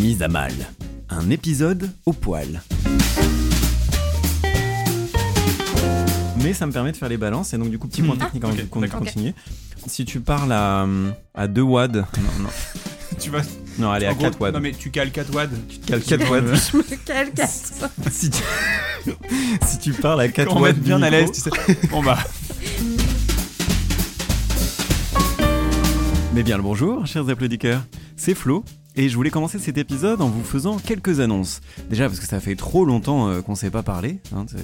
Mise à mal. Un épisode au poil. Mais ça me permet de faire les balances et donc du coup petit point technique avant ok, qu'on d'accord. continue. Si tu parles à, à 2 wads, non, non, Tu vas. non allez à en gros, 4 wads. Non mais tu cales 4 wads. Tu Cale 4 watts. Quel si, tu... si tu parles à 4 Pour watts bien à micro- l'aise, tu sais. Bon bah. Mais bien le bonjour, chers applaudisseurs. C'est Flo. Et je voulais commencer cet épisode en vous faisant quelques annonces. Déjà parce que ça fait trop longtemps euh, qu'on ne s'est pas parlé. hein, euh,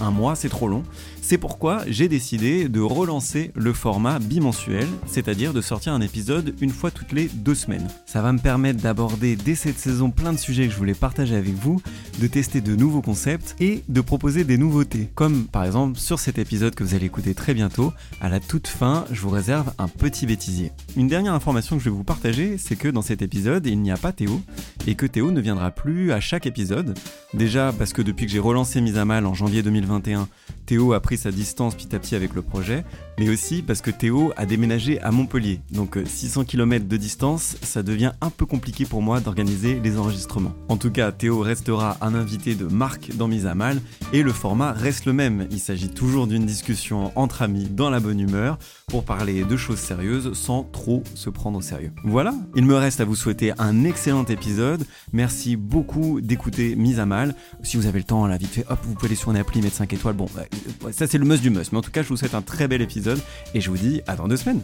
un mois, c'est trop long. C'est pourquoi j'ai décidé de relancer le format bimensuel, c'est-à-dire de sortir un épisode une fois toutes les deux semaines. Ça va me permettre d'aborder dès cette saison plein de sujets que je voulais partager avec vous, de tester de nouveaux concepts et de proposer des nouveautés. Comme par exemple sur cet épisode que vous allez écouter très bientôt, à la toute fin, je vous réserve un petit bêtisier. Une dernière information que je vais vous partager, c'est que dans cet épisode, il n'y a pas Théo, et que Théo ne viendra plus à chaque épisode. Déjà parce que depuis que j'ai relancé Mise à Mal en janvier 2021, Théo a pris sa distance petit à petit avec le projet, mais aussi parce que Théo a déménagé à Montpellier. Donc euh, 600 km de distance, ça devient un peu compliqué pour moi d'organiser les enregistrements. En tout cas, Théo restera un invité de marque dans Mise à Mal, et le format reste le même. Il s'agit toujours d'une discussion entre amis dans la bonne humeur pour parler de choses sérieuses sans trop se prendre au sérieux. Voilà, il me reste à vous souhaiter un excellent épisode. Merci beaucoup d'écouter Mise à Mal. Si vous avez le temps, là, vite fait, hop, vous pouvez aller sur une appli, mettre 5 étoiles. Bon, bah, euh, ça c'est le must du must. Mais en tout cas, je vous souhaite un très bel épisode et je vous dis à dans deux semaines.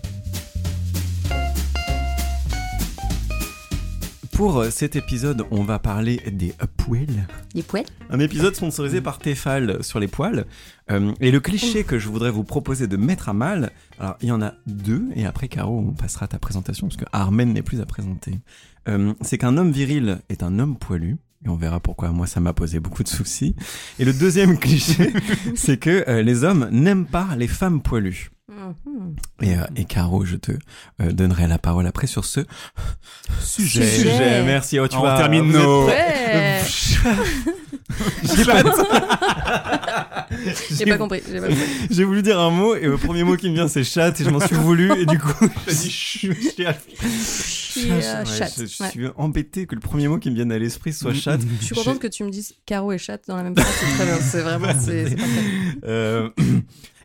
Pour euh, cet épisode, on va parler des euh, poils. Les poils Un épisode sponsorisé par Tefal sur les poils. Euh, et le cliché que je voudrais vous proposer de mettre à mal, alors il y en a deux, et après Caro, on passera à ta présentation, parce que Armen n'est plus à présenter. Euh, c'est qu'un homme viril est un homme poilu. Et on verra pourquoi moi ça m'a posé beaucoup de soucis. Et le deuxième cliché, c'est que euh, les hommes n'aiment pas les femmes poilues. Et, euh, et Caro, je te euh, donnerai la parole après sur ce sujet. Sujet. Merci. Oh, tu On vois, termine nos. J'ai pas- compris, j'ai voulu dire un mot et le premier mot qui me vient c'est chat et je m'en suis voulu et du coup euh. Je, je Ouais. suis embêté que le premier mot qui me vienne à l'esprit soit chat. Je suis contente que tu me dises Caro et chatte dans la même phrase, c'est très bien, c'est vraiment,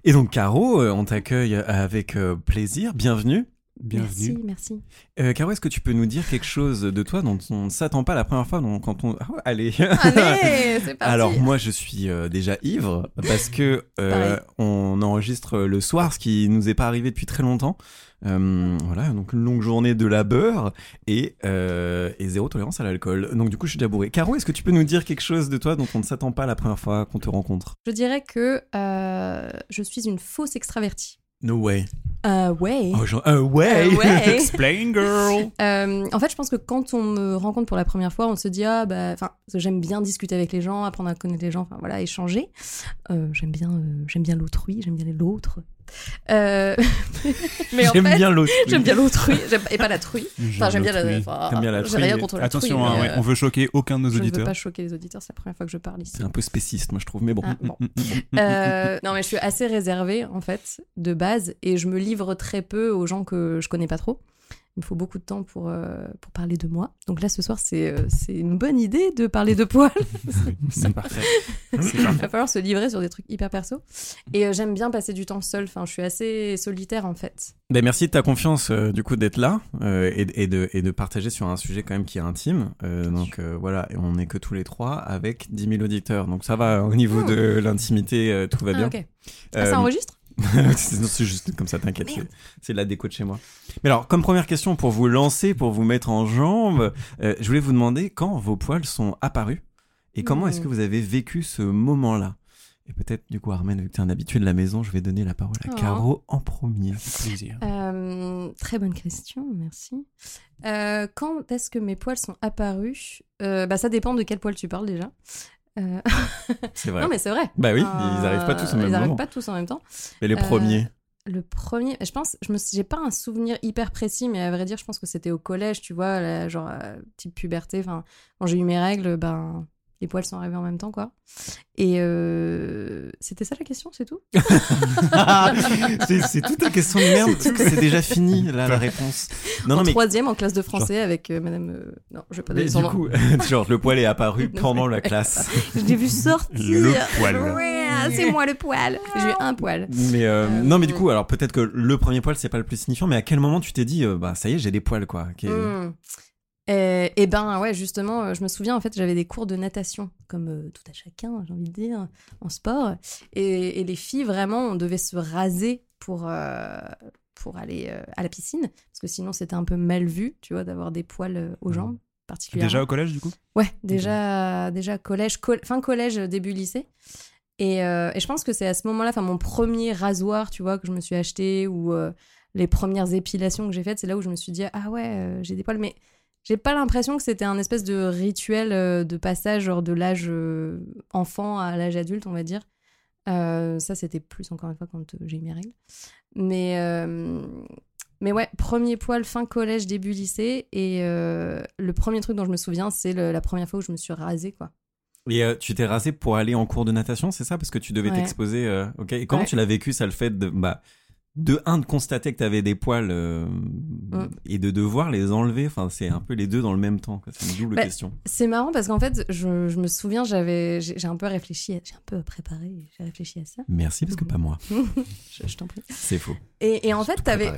Euh, et donc Caro, euh, on t'accueille avec euh, plaisir. Bienvenue. Merci, merci. Euh, Caro, est-ce que tu peux nous dire quelque chose de toi dont on ne s'attend pas la première fois donc, quand on... Ah, allez. Allez, c'est parti Alors moi je suis euh, déjà ivre parce que euh, on enregistre le soir, ce qui nous est pas arrivé depuis très longtemps. Euh, voilà, donc une longue journée de labeur et, euh, et zéro tolérance à l'alcool. Donc du coup je suis déjà bourré. Caro, est-ce que tu peux nous dire quelque chose de toi dont on ne s'attend pas la première fois qu'on te rencontre? Je dirais que euh, je suis une fausse extravertie. No way. Euh, ouais. Oh, genre, ouais. Explain girl. Euh, en fait, je pense que quand on me rencontre pour la première fois, on se dit ah bah, enfin, j'aime bien discuter avec les gens, apprendre à connaître les gens, enfin voilà, échanger. Euh, j'aime bien, euh, j'aime bien l'autrui, j'aime bien l'autre. Euh, mais en J'aime fait, bien l'autre. j'aime bien l'autrui, et pas la truie. Enfin, j'aime bien la. enfin, bien la J'ai truie, rien mais- contre la Attention, truie, hein, ouais, euh, on veut choquer aucun de nos Je ne veux auditeurs. pas choquer les auditeurs, c'est la première fois que je parle ici. C'est un peu spéciste, moi je trouve. Mais bon. Ah, bon. Mm, mm, mm. Euh, non, mais je suis assez réservée, en fait, de base, et je me livre très peu aux gens que je connais pas trop. Il me faut beaucoup de temps pour, euh, pour parler de moi. Donc là, ce soir, c'est euh, une bonne idée de parler de poils. C'est parfait. Il va falloir se livrer sur des trucs hyper perso. Et euh, j'aime bien passer du temps seul. Enfin, je suis assez solitaire, en fait. Ben, merci de ta confiance, euh, du coup, d'être là et, et de, et de partager sur un sujet quand même qui est intime. Donc voilà, et on n'est que tous les trois avec 10 000 auditeurs. Donc ça va, au niveau de l'intimité, tout va Ah, bien. ok. Ah, ça enregistre? c'est juste comme ça, t'inquiète. c'est- de la déco de chez moi. Mais alors, comme première question pour vous lancer, pour vous mettre en jambe, euh, je voulais vous demander quand vos poils sont apparus et comment est-ce que vous avez vécu ce moment-là? Et peut-être, du coup, Armen, vu que tu es un habitué de la maison, je vais donner la parole à Oh. Caro en premier. Plaisir. Euh, très bonne question, merci. Euh, quand est-ce que mes poils sont apparus? Euh, bah, Ça dépend de quel poil tu parles déjà. Euh, C'est vrai. Non, mais c'est vrai. Bah oui, Euh, ils arrivent pas tous au même Ils moment. arrivent pas tous en même temps. Mais les Euh, premiers. Le premier, je pense, je me, j'ai pas un souvenir hyper précis, mais à vrai dire, je pense que c'était au collège, tu vois, genre euh, type puberté. Enfin, quand j'ai eu mes règles, ben les poils sont arrivés en même temps, quoi. Et euh, c'était ça la question, c'est tout? c'est toute une question de merde, parce que c'est déjà fini, là, la réponse. Non, en non, mais troisième, en classe de français, avec euh, Madame. euh, Non, je vais pas donner son du coup, genre le poil est apparu pendant la classe. Je l'ai vu sortir. Le poil. Ouais, c'est moi le poil. J'ai eu un poil. Mais euh, Euh, non, mais du coup, alors peut-être que le premier poil c'est pas le plus signifiant, mais à quel moment tu t'es dit, euh, bah ça y est, j'ai des poils quoi. Euh, et ben ouais, justement, euh, je me souviens en fait, j'avais des cours de natation, comme euh, tout à chacun, j'ai envie de dire, en sport. Et, et les filles, vraiment, on devait se raser pour, euh, pour aller à la piscine, parce que sinon c'était un peu mal vu, tu vois, d'avoir des poils aux jambes, particulièrement. Déjà au collège, du coup? Ouais, déjà, déjà collège, col- fin collège, début lycée. Et, et je pense que c'est à ce moment-là, enfin mon premier rasoir, tu vois, que je me suis acheté ou les premières épilations que j'ai faites, c'est là où je me suis dit ah ouais, j'ai des poils, mais j'ai pas l'impression que c'était un espèce de rituel euh, de passage genre de l'âge euh, enfant à l'âge adulte, on va dire. Euh, ça, c'était plus encore une fois quand j'ai eu mes règles. Mais euh, mais ouais, premier poil fin collège, début lycée. Et euh, le premier truc dont je me souviens, c'est la première fois où je me suis rasée, quoi. Et euh, tu t'es rasé pour aller en cours de natation, c'est ça? Parce que tu devais Ouais. t'exposer. euh, ok. Et comment Ouais. tu l'as vécu ça, le fait de bah de un de constater que t'avais des poils euh, Mm. et de devoir les enlever. Enfin, c'est un peu les deux dans le même temps. C'est une double Bah, question. C'est marrant parce qu'en fait, je, je me souviens, j'avais, j'ai un peu réfléchi, j'ai un peu préparé, j'ai réfléchi à ça. Merci parce que pas moi. je je t'en prie. C'est faux. Et, et en fait, t'avais,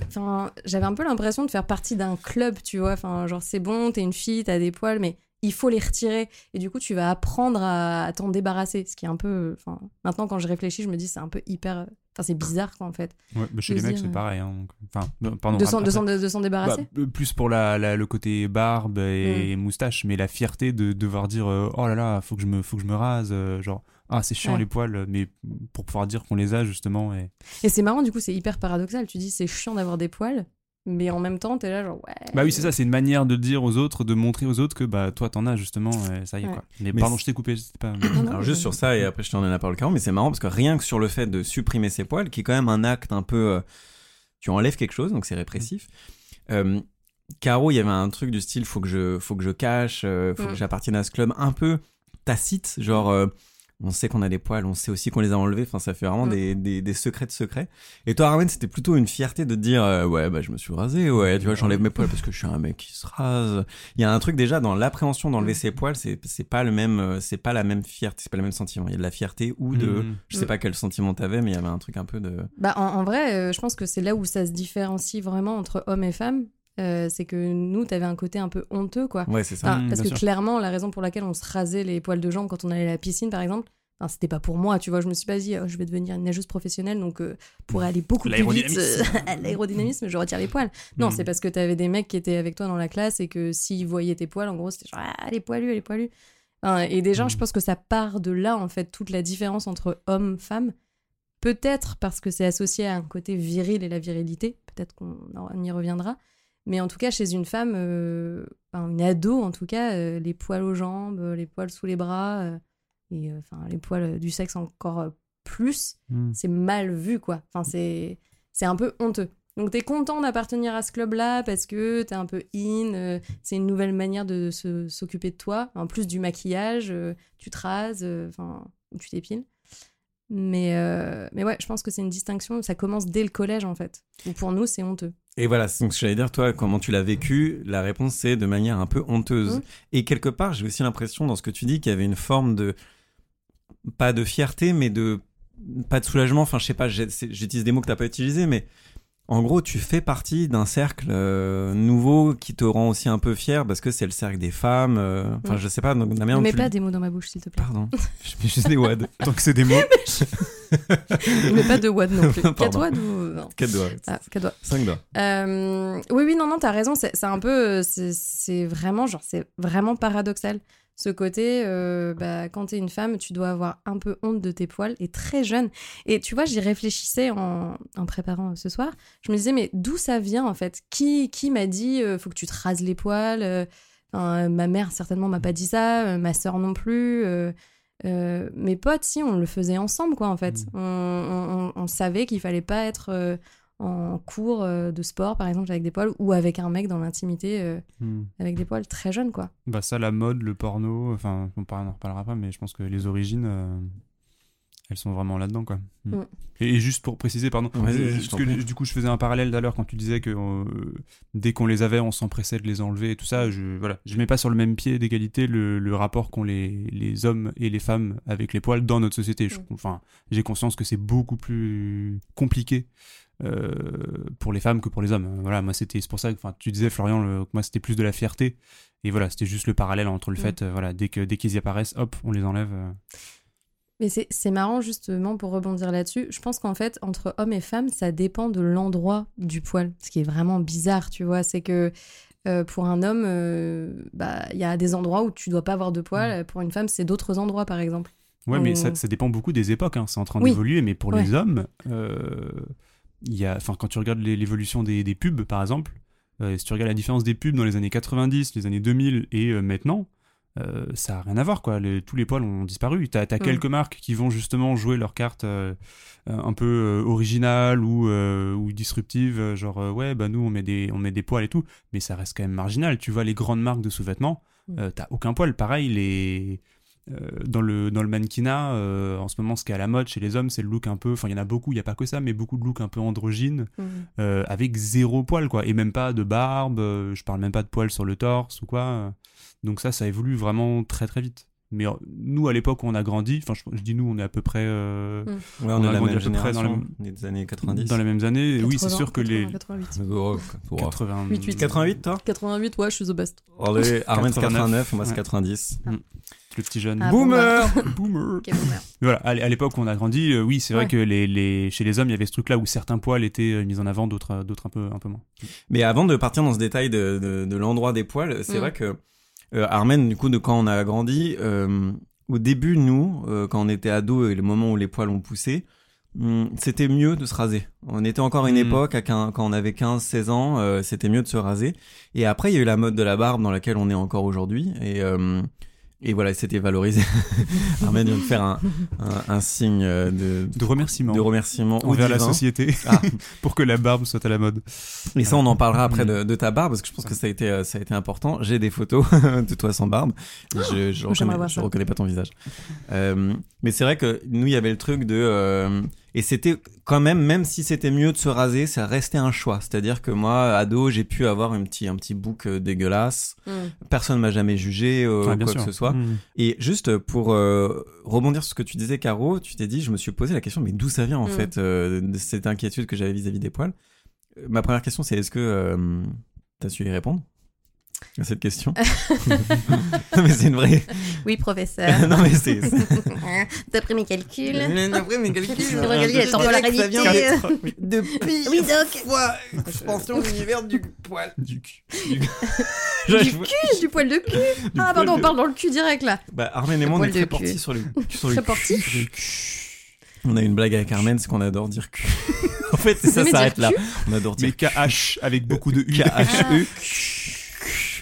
j'avais un peu l'impression de faire partie d'un club, tu vois. Enfin, genre, c'est bon, t'es une fille, t'as des poils, mais il faut les retirer. Et du coup, tu vas apprendre à, à t'en débarrasser. Ce qui est un peu. Enfin, maintenant, quand je réfléchis, je me dis, c'est un peu hyper. Enfin, c'est bizarre, quoi, en fait. Ouais, bah, chez De les mecs, c'est pareil. hein, donc- Enfin, pardon. de s'en, s'en bah, débarrasser. euh, plus pour la, la- le côté barbe et Mm. moustache, mais la fierté de devoir dire euh, oh là là, faut que je me, faut que je me rase, euh, genre ah c'est chiant Ouais. les poils, mais pour pouvoir dire qu'on les a justement. Et... Et c'est marrant, du coup, c'est hyper paradoxal. Tu dis, c'est chiant d'avoir des poils, mais en même temps, t'es là, genre, ouais. Bah oui, c'est ça, c'est une manière de dire aux autres, de montrer aux autres que bah toi t'en as justement, et ça y est Ouais. quoi. Mais, Mais pardon, je t'ai coupé, c'était pas. Non, non, Alors juste sur ça et après je t'en donne la parole Caro, mais c'est marrant parce que rien que sur le fait de supprimer ses poils, qui est quand même un acte un peu, euh, tu enlèves quelque chose donc c'est répressif. Euh, Caro, il y avait un truc du style faut que je, faut que je cache, euh, faut Mm. que j'appartienne à ce club un peu tacite, genre euh, on sait qu'on a des poils, on sait aussi qu'on les a enlevés, enfin ça fait vraiment Mm. des, des, des secrets de secrets. Et toi Arwen, c'était plutôt une fierté de te dire euh, ouais bah je me suis rasé, ouais tu vois j'enlève mes poils parce que je suis un mec qui se rase. Il y a un truc déjà dans l'appréhension d'enlever Mm. ses poils, c'est pas le même, euh, c'est pas la même fierté, c'est pas le même sentiment. Il y a de la fierté ou de, je sais Mm. pas quel sentiment t'avais, mais il y avait un truc un peu de. Bah, en, en vrai, euh, je pense que c'est là où ça se différencie vraiment entre hommes et femmes. Euh, c'est que nous, t'avais un côté un peu honteux, quoi. Ouais c'est ça. Enfin, Mm, parce que sûr. clairement, la raison pour laquelle on se rasait les poils de jambes quand on allait à la piscine, par exemple, enfin, c'était pas pour moi, tu vois. Je me suis pas dit, oh, je vais devenir une nageuse professionnelle, donc euh, pour aller beaucoup plus vite, L'aérodynamisme. euh, l'aérodynamisme, je retire les poils. Non, Mm. c'est parce que t'avais des mecs qui étaient avec toi dans la classe et que s'ils voyaient tes poils, en gros, c'était genre, ah, elle est poilue, elle est poilue. Enfin, et déjà, Mm. je pense que ça part de là, en fait, toute la différence entre homme-femme. Peut-être parce que c'est associé à un côté viril et la virilité. Peut-être qu'on on y reviendra. Mais en tout cas, chez une femme, euh, enfin, une ado en tout cas, euh, les poils aux jambes, euh, les poils sous les bras, euh, et enfin les poils du sexe encore plus, Mm. c'est mal vu quoi. Enfin c'est c'est un peu honteux. Donc t'es content d'appartenir à ce club-là parce que t'es un peu in, c'est une nouvelle manière de se- s'occuper de toi. En plus du maquillage, tu te rases, enfin tu t'épiles. Mais mais ouais, je pense que c'est une distinction. Ça commence dès le collège en fait. Ou pour nous c'est honteux. Et voilà, c'est donc ce que j'allais dire, toi, comment tu l'as vécu La réponse, c'est de manière un peu honteuse. Mhm. Et quelque part, j'ai aussi l'impression, dans ce que tu dis, qu'il y avait une forme de. Pas de fierté, mais de. Pas de soulagement, enfin, je sais pas, j'utilise des mots que t'as pas utilisés, mais. En gros, tu fais partie d'un cercle euh, nouveau qui te rend aussi un peu fier parce que c'est le cercle des femmes. euh, Enfin, Mhm. je sais pas, donc, la Ne mets tu pas des mots dans ma bouche s'il te plaît. Pardon, je mets juste des wads. Tant que c'est des mots. Ne mets pas de wad non plus. Pardon. Quatre wads ou non Quatre doigts. ah, quatre doigts. Cinq doigts. Euh, oui, oui, non, non, t'as raison. C'est c'est un peu, c'est c'est vraiment, genre, c'est vraiment paradoxal. Ce côté, euh, bah, quand t'es une femme, tu dois avoir un peu honte de tes poils et très jeune. Et tu vois, j'y réfléchissais en, en préparant ce soir. Je me disais, mais d'où ça vient en fait? Qui, qui m'a dit, euh, faut que tu te rases les poils euh, enfin, Ma mère certainement m'a pas dit ça, euh, ma sœur non plus. euh, euh, mes potes, si, on le faisait ensemble, quoi, en fait. Mm. On, on- on savait qu'il fallait pas être euh, en cours euh, de sport, par exemple, avec des poils, ou avec un mec dans l'intimité euh, Hmm. avec des poils très jeunes, quoi. Bah ça, la mode, le porno, enfin, on en reparlera pas, mais je pense que les origines, euh, elles sont vraiment là-dedans, quoi. Hmm. Mm. Et, et juste pour préciser, pardon, je parce que du coup, je faisais un parallèle tout à l'heure quand tu disais que euh, dès qu'on les avait, on s'empressait de les enlever et tout ça. Je voilà, je mets pas sur le même pied d'égalité le, le rapport qu'ont les, les hommes et les femmes avec les poils dans notre société. Enfin, j'ai conscience que c'est beaucoup plus compliqué. Euh, pour les femmes que pour les hommes. Voilà, moi c'était c'est pour ça que enfin tu disais Florian le- que moi c'était plus de la fierté et voilà, c'était juste le parallèle entre le Mm. fait euh, voilà, dès que dès qu'ils y apparaissent, hop, on les enlève. euh. Mais c'est marrant, justement, pour rebondir là-dessus. Je pense qu'en fait, entre hommes et femmes, ça dépend de l'endroit du poil. Ce qui est vraiment bizarre, tu vois. C'est que euh, pour un homme, euh, bah, il y a des endroits où tu dois pas avoir de poil. Pour une femme, c'est d'autres endroits, par exemple. Ouais, mais Mm. ça, ça dépend beaucoup des époques. hein. C'est en train Oui. d'évoluer, mais pour Ouais. les hommes, euh, il y a, enfin, quand tu regardes l'é- l'évolution des, des pubs, par exemple, euh, si tu regardes la différence des pubs dans les années 90, les années 2000 et euh, maintenant, euh, ça n'a rien à voir, quoi. Les- tous les poils ont disparu. T'as as Mm. quelques marques qui vont justement jouer leur carte euh, euh, un peu euh, originale ou, ou disruptive, euh, genre ouais, bah nous on met des on met des poils et tout, mais ça reste quand même marginal. Tu vois les grandes marques de sous-vêtements, Mm. t'as aucun poil. Pareil, les dans le dans le mannequinat, euh, en ce moment, ce qui est à la mode chez les hommes, c'est le look un peu. Enfin, il y en a beaucoup. Il y a pas que ça, mais beaucoup de looks un peu androgynes, euh, avec zéro poil, quoi, et même pas de barbe. euh, je parle même pas de poils sur le torse ou quoi. euh. Donc ça, ça évolue vraiment très très vite. Mais euh, nous, à l'époque où on a grandi, enfin, je, je dis nous, on est à peu près euh, Mm. Ouais, On on, a est la grandi même à peu près dans des années 90. dans les mêmes années. oui, c'est 80, sûr que les 80, 88. Oh, oh. 80... 88. 88, toi? 88, ouais, je suis the best. Allez, Armen, c'est 89, moi c'est Ouais. 90. Le petit jeune. Ah, Boomer Boomer. Voilà, à l'époque où on a grandi, euh, oui, c'est vrai Ouais. que les, les, chez les hommes, il y avait ce truc-là où certains poils étaient euh, mis en avant, d'autres euh, d'autres un peu, un peu moins. Mais avant de partir dans ce détail de, de, de l'endroit des poils, c'est Mm. vrai que euh, Armen, du coup, de quand on a grandi, euh, au début, nous, euh, quand on était ado et le moment où les poils ont poussé, hum, c'était mieux de se raser. On était encore à une Mm. époque, à quand on avait 15-16 ans, euh, c'était mieux de se raser. Et après, il y a eu la mode de la barbe dans laquelle on est encore aujourd'hui. Et, euh, et voilà, c'était valorisé. Armen vient de faire un, un, un signe euh, de, De remerciements de remerciement envers la société Ah. pour que la barbe soit à la mode. Et ça, on en parlera après Mm. de, de ta barbe, parce que je pense que ça a été, euh, ça a été important. J'ai des photos de toi sans barbe. Je, je, reconnais, je reconnais pas ton visage. Euh, mais c'est vrai que nous, il y avait le truc de... euh, et c'était quand même, même si c'était mieux de se raser, ça restait un choix. C'est-à-dire que moi, ado, j'ai pu avoir un petit, un petit bouc euh, dégueulasse. Mm. Personne m'a jamais jugé, euh, Ouais, ou bien quoi sûr. que ce soit. Mm. Et juste pour euh, rebondir sur ce que tu disais, Caro, tu t'es dit, je me suis posé la question, mais d'où ça vient en Mm. fait, euh, de cette inquiétude que j'avais vis-à-vis des poils? Ma première question, c'est est-ce que euh, t'as su y répondre? À cette question Non, mais c'est une vraie. Oui, professeur. non, mais c'est. D'après mes calculs. Après mes calculs, Tu devrais regarder temps de la réalité. Depuis Oui, donc. fois expansion de l'univers du poil. Du cul. Du cul, du poil de cul. Ah, pardon, on parle dans le cul direct là. Bah, Armen et moi, on est très cul. sur le, sur le Très cul. On a une blague avec Armen, c'est qu'on adore dire cul. en fait, c'est ça s'arrête là. On adore Mais dire KH avec beaucoup de U. K-H-E.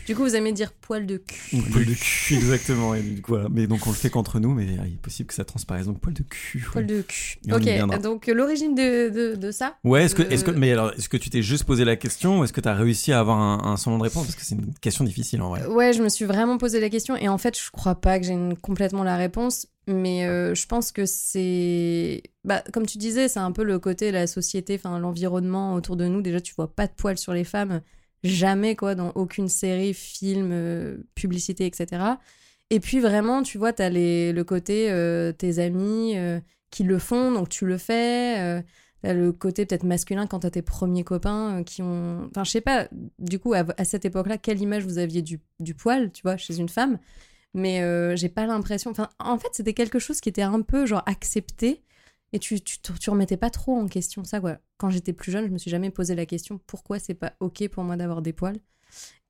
Du coup, vous aimez dire poil de cul. Poil de cul, exactement. Et du coup, voilà. Mais donc, on le fait qu'entre nous, mais il est possible que ça transparaisse. Donc, poil de cul. ouais. Poil de cul. Et. Ok, donc euh, l'origine de, de, de ça Ouais, est-ce que, Euh, est-ce que, mais alors, est-ce que tu t'es juste posé la question ou est-ce que tu as réussi à avoir un, un semblant de réponse Parce que c'est une question difficile en vrai. Ouais, je me suis vraiment posé la question et en fait, je crois pas que j'ai complètement la réponse, mais euh, je pense que c'est, bah, comme tu disais, c'est un peu le côté la société, enfin l'environnement autour de nous. Déjà, tu vois pas de poils sur les femmes, jamais quoi, dans aucune série, film, euh, publicité, etc. Et puis vraiment, tu vois, t'as le côté euh, tes amis euh, qui le font, donc tu le fais. T'as le côté peut-être masculin quand t'as tes premiers copains qui ont. Enfin, je sais pas, du coup, à, cette époque-là, quelle image vous aviez du, poil, tu vois, chez une femme? Mais j'ai pas l'impression. Enfin, en fait, c'était quelque chose qui était un peu, genre, accepté. Et tu, tu, remettais pas trop en question ça, quoi. Quand j'étais plus jeune, je me suis jamais posé la question pourquoi c'est pas OK pour moi d'avoir des poils?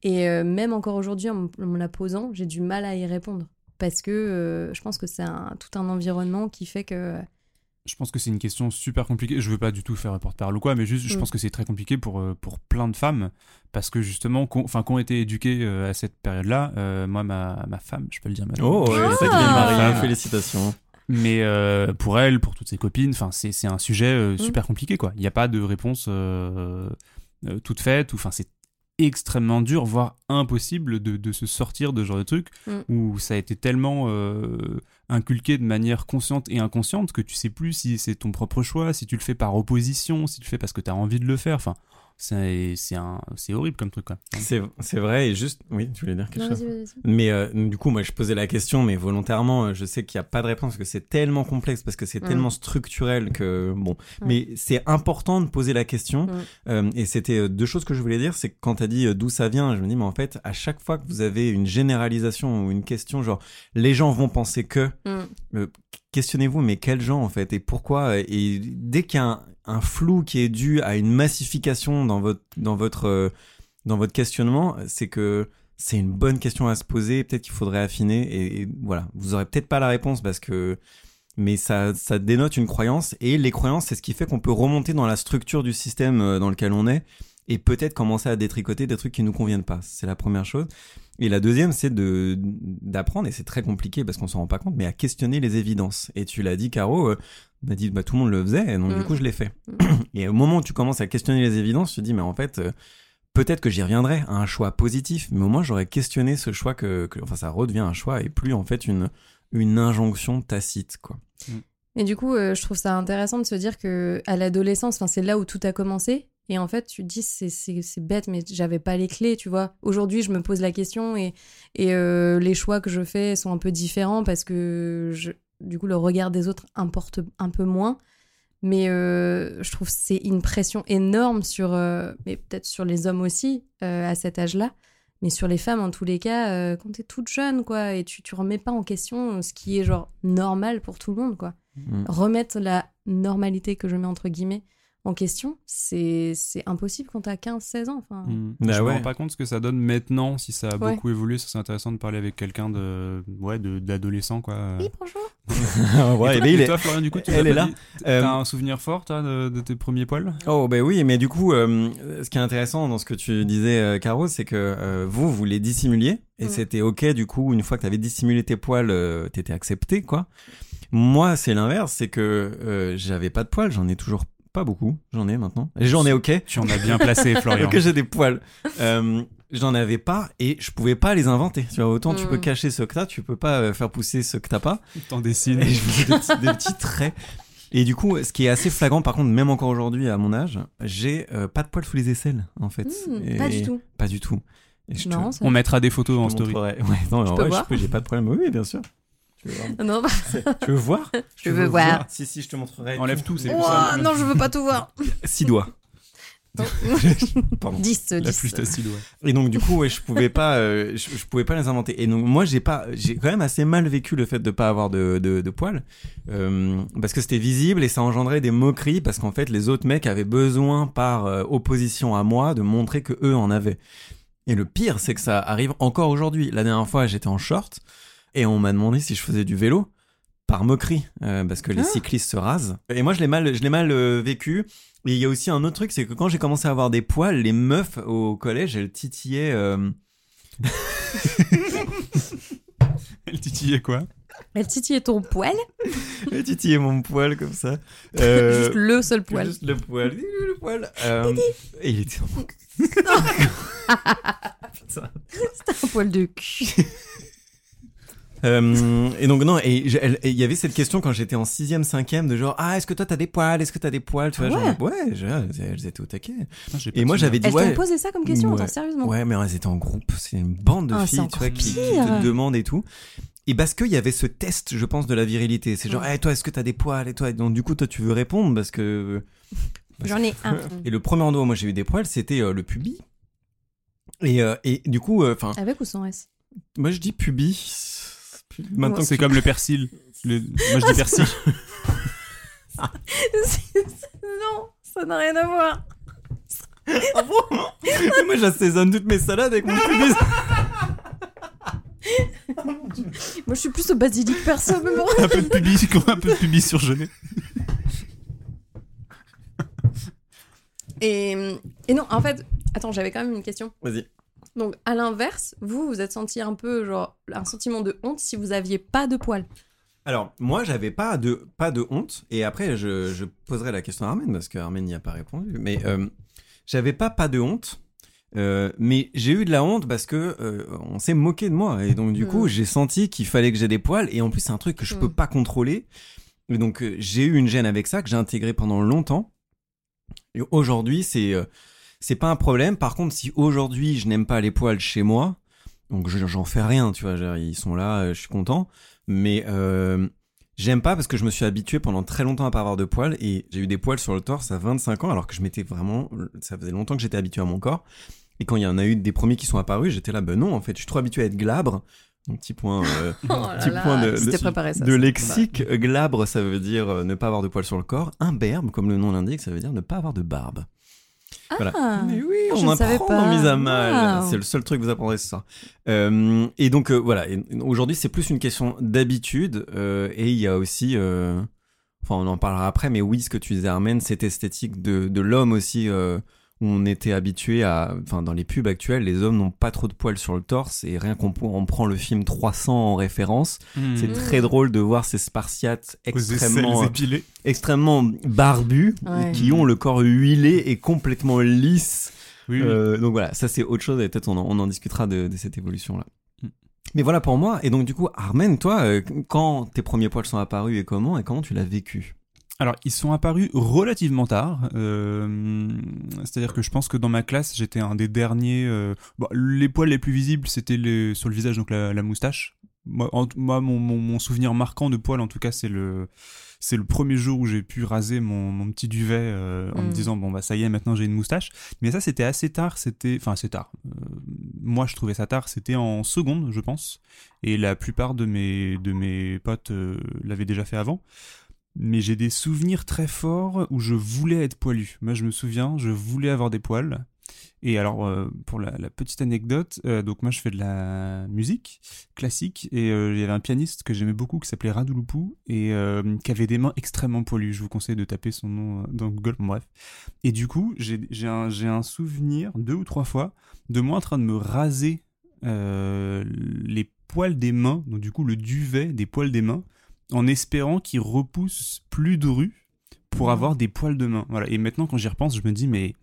Et euh, même encore aujourd'hui, en, me la posant, j'ai du mal à y répondre. parce que euh, je pense que c'est un, tout un environnement qui fait que. Je pense que c'est une question super compliquée. Je veux pas du tout faire porte-parole ou quoi, mais juste, je Mm. pense que c'est très compliqué pour, euh, pour plein de femmes, parce que justement, qu'on- enfin, qu'on été éduquées euh, à cette période-là, euh, moi, ma, ma femme, je peux le dire maintenant. Oh, ouais, Ah. Femme. félicitations. Mais euh, pour elle, pour toutes ses copines, enfin, c'est c'est un sujet euh, Mm. super compliqué, quoi. Il n'y a pas de réponse euh, euh, toute faite, ou enfin, c'est extrêmement dur, voire impossible de, de se sortir de ce genre de truc Mm. où ça a été tellement euh, inculqué de manière consciente et inconsciente que tu sais plus si c'est ton propre choix, si tu le fais par opposition, si tu le fais parce que tu as envie de le faire. Enfin, c'est c'est un- c'est horrible comme truc, quoi. C'est c'est vrai, et juste. Oui, tu voulais dire quelque Non, chose. Mais euh, du coup, moi, je posais la question, mais volontairement, euh, je sais qu'il n'y a pas de réponse parce que c'est tellement complexe, parce que c'est Mm. tellement structurel que bon. Mais c'est important de poser la question. Mm. Euh, et c'était deux choses que je voulais dire, c'est que quand t'as dit euh, d'où ça vient, je me dis, mais en fait, à chaque fois que vous avez une généralisation ou une question, genre, les gens vont penser que, Mm. euh, questionnez-vous, mais quels gens en fait et pourquoi Et dès qu'il y a un, un flou qui est dû à une massification dans votre dans votre euh, dans votre questionnement, c'est que c'est une bonne question à se poser. Peut-être qu'il faudrait affiner et, et voilà, vous aurez peut-être pas la réponse parce que mais ça, ça dénote une croyance et les croyances, c'est ce qui fait qu'on peut remonter dans la structure du système euh, dans lequel on est et peut-être commencer à détricoter des trucs qui nous conviennent pas. C'est la première chose. Et la deuxième, c'est de d'apprendre, et c'est très compliqué parce qu'on s'en rend pas compte, mais à questionner les évidences. Et tu l'as dit, Caro, euh, on a dit, bah, tout le monde le faisait, et donc Mm. du coup, je l'ai fait. et au moment où tu commences à questionner les évidences, tu te dis, mais en fait, euh, peut-être que j'y reviendrai à un choix positif, mais au moins, j'aurais questionné ce choix que, que- enfin, ça redevient un choix et plus, en fait, une, une injonction tacite, quoi. Et du coup, euh, je trouve ça intéressant de se dire que à l'adolescence, enfin, c'est là où tout a commencé. Et en fait, tu te dis, c'est- bête, mais j'avais pas les clés, tu vois. Aujourd'hui, je me pose la question et, et euh, les choix que je fais sont un peu différents parce que je, du coup, le regard des autres importe un peu moins. Mais euh, je trouve que c'est une pression énorme sur, euh, mais peut-être sur les hommes aussi à cet âge-là, mais sur les femmes en tous les cas, quand t'es toute jeune, quoi, et tu, tu remets pas en question ce qui est genre normal pour tout le monde, quoi Mm. remettre la normalité que je mets entre guillemets en question, c'est c'est impossible quand t'as 15-16 ans. Enfin, Mm. Bah je me ouais. rends pas compte ce que ça donne maintenant, si ça a Ouais. beaucoup évolué, ça serait intéressant de parler avec quelqu'un de, ouais, de- d'adolescent, quoi. Oui, bonjour. ouais, et et toi, il et est- toi, Florian, du coup, tu elle est là. dit Euh, T'as un souvenir fort, toi, de, de tes premiers poils? Oh ben oui, mais du coup, euh, ce qui est intéressant dans ce que tu disais, euh, Caro, c'est que euh, vous, vous les dissimuliez, et Mm. c'était ok, du coup, une fois que t'avais dissimulé tes poils, euh, t'étais accepté, quoi. Moi, c'est l'inverse, c'est que euh, j'avais pas de poils, j'en ai toujours pas beaucoup, j'en ai maintenant. Et j'en ai ok, Tu en as bien placé, Florian. ok, j'ai des poils. Euh, j'en avais pas, et je pouvais pas les inventer. Tu vois, autant tu Mm. peux cacher ce que t'as, tu peux pas euh, faire pousser ce que t'as pas. T'en dessines. Et je faisais des petits, des petits traits. Et du coup, ce qui est assez flagrant, par contre, même encore aujourd'hui, à mon âge, j'ai euh, pas de poils sous les aisselles, en fait. Et- Pas du tout. Pas du tout. Et je te- Non, ça. On mettra des photos je en story. Ouais, non, en vrai, voir je peux, j'ai pas de problème. Oui, bien sûr. Tu veux voir, Non, bah- tu veux voir? Je veux voir. Si, si, je te montrerai. Enlève tout, c'est simple. non, je veux pas tout voir. Six doigts. Pardon. 10, La 10. plus ouais. Et donc du coup, ouais, je pouvais pas, euh, je, je pouvais pas les inventer. Et donc moi, j'ai pas, j'ai quand même assez mal vécu le fait de pas avoir de, de, de poils, euh, parce que c'était visible et ça engendrait des moqueries, parce qu'en fait, les autres mecs avaient besoin, par euh, opposition à moi, de montrer que eux en avaient. Et le pire, c'est que ça arrive encore aujourd'hui. La dernière fois, j'étais en short et on m'a demandé si je faisais du vélo par moquerie, euh, parce que les Ah. cyclistes se rasent. Et moi, je l'ai mal, je l'ai mal euh, vécu. Et il y a aussi un autre truc, c'est que quand j'ai commencé à avoir des poils, les meufs au collège, elles titillaient. euh, Elle titillait quoi? Elle titillait ton poil, elles titillaient mon poil comme ça. Euh, juste le seul poil. Juste le poil. Le poil. Euh, et il était. Putain. Un poil de cul. Euh, et donc non, et il y avait cette question quand j'étais en sixième, cinquième, de genre ah est-ce que toi t'as des poils, est-ce que t'as des poils, tu vois, Ouais. genre, ouais, je- elles, elles étaient au taquet. Pas Et moi j'avais dit Elle ouais, t'ont posé ça comme question, Ouais. attends, sérieusement? ouais, mais elles étaient en groupe, c'est une bande de Ah, filles, tu vois, qui, te demandent et tout. Et parce qu'il y avait ce test, je pense, de la virilité, c'est genre, Ouais. Eh, toi est-ce que t'as des poils? Et toi, donc du coup toi tu veux répondre parce que. J'en ai un. Et le premier endroit où moi j'ai eu des poils, c'était euh, le pubis. Et, euh, et du coup, euh, enfin, Avec ou sans S? Moi je dis pubis. Maintenant C'est comme le persil. Le- Moi je dis persil. Non, ça n'a rien à voir. moi j'assaisonne toutes mes salades avec mon pubis. Moi, je suis plus au basilic perso, mais bon. un peu de pubis, un peu de pubis surgelé. Et, et non, en fait, attends, j'avais quand même une question. Vas-y. Donc, à l'inverse, vous, vous êtes senti un peu, genre, un sentiment de honte si vous aviez pas de poils. Alors, moi, j'avais pas de, pas de honte. Et après, je, je poserai la question à Armen, parce que Armen n'y a pas répondu. Mais euh, j'avais pas pas de honte. Euh, mais j'ai eu de la honte parce que euh, on s'est moqué de moi et donc du coup j'ai senti qu'il fallait que j'ai des poils et en plus c'est un truc que je Mm. peux pas contrôler et donc euh, j'ai eu une gêne avec ça que j'ai intégré pendant longtemps et aujourd'hui c'est c'est pas un problème. Par contre si aujourd'hui je n'aime pas les poils chez moi donc je- j'en fais rien tu vois ils sont là euh, je suis content. Mais euh, J'aime pas parce que je me suis habitué pendant très longtemps à pas avoir de poils et j'ai eu des poils sur le torse à 25 ans alors que je m'étais vraiment ça faisait longtemps que j'étais habitué à mon corps. Et quand il y en a eu des premiers qui sont apparus j'étais là ben non en fait je suis trop habitué à être glabre. Donc petit point euh, Oh petit là, point de, de- préparé ça. de ça. lexique. glabre ça veut dire ne pas avoir de poils sur le corps. Imberbe comme le nom l'indique ça veut dire ne pas avoir de barbe voilà. Ah, Mais oui, je on savais apprend pas. dans Mise à Mal. Wow. C'est le seul truc que vous apprendrez ce soir. Euh, et donc euh, voilà, aujourd'hui c'est plus une question d'habitude euh, et il y a aussi, euh, enfin on en parlera après, mais oui ce que tu disais Armen, cette esthétique de, de l'homme aussi euh, où on était habitué à, enfin dans les pubs actuelles, les hommes n'ont pas trop de poils sur le torse et rien qu'on on prend le film 300 en référence, c'est Mhm. très drôle de voir ces spartiates extrêmement épilées. extrêmement barbus Ouais. qui ont le corps huilé et complètement lisse. Oui, oui. Euh, donc voilà, ça c'est autre chose et peut-être on, en- on en discutera de, de cette évolution là. Mm. Mais voilà pour moi. Et donc du coup, Armen, toi, euh, quand tes premiers poils sont apparus et comment et comment tu l'as vécu? Alors, ils sont apparus relativement tard. euh, C'est-à-dire que je pense que dans ma classe, j'étais un des derniers. euh, bon, les poils les plus visibles, c'était sur le visage, donc la, la moustache. Moi, en- moi, mon, mon- mon souvenir marquant de poils, en tout cas, c'est le. C'est le premier jour où j'ai pu raser mon, mon petit duvet euh, en me Mm. disant bon bah ça y est maintenant j'ai une moustache mais ça c'était assez tard c'était enfin assez tard Euh, moi je trouvais ça tard c'était en seconde je pense et la plupart de mes de mes potes euh, l'avaient déjà fait avant mais j'ai des souvenirs très forts où je voulais être poilu. Moi, je me souviens, je voulais avoir des poils. Et alors, euh, pour la, petite anecdote, euh, donc moi, je fais de la musique classique et euh, il y avait un pianiste que j'aimais beaucoup qui s'appelait Radouloupou et qui avait des mains extrêmement poilues. Je vous conseille de taper son nom dans Google. Bref. Et du coup, j'ai un, un souvenir deux ou trois fois de moi en train de me raser les poils des mains, donc du coup le duvet des poils des mains, en espérant qu'il repousse plus de rue pour avoir des poils de main. Voilà. Et maintenant, quand j'y repense, je me dis, mais,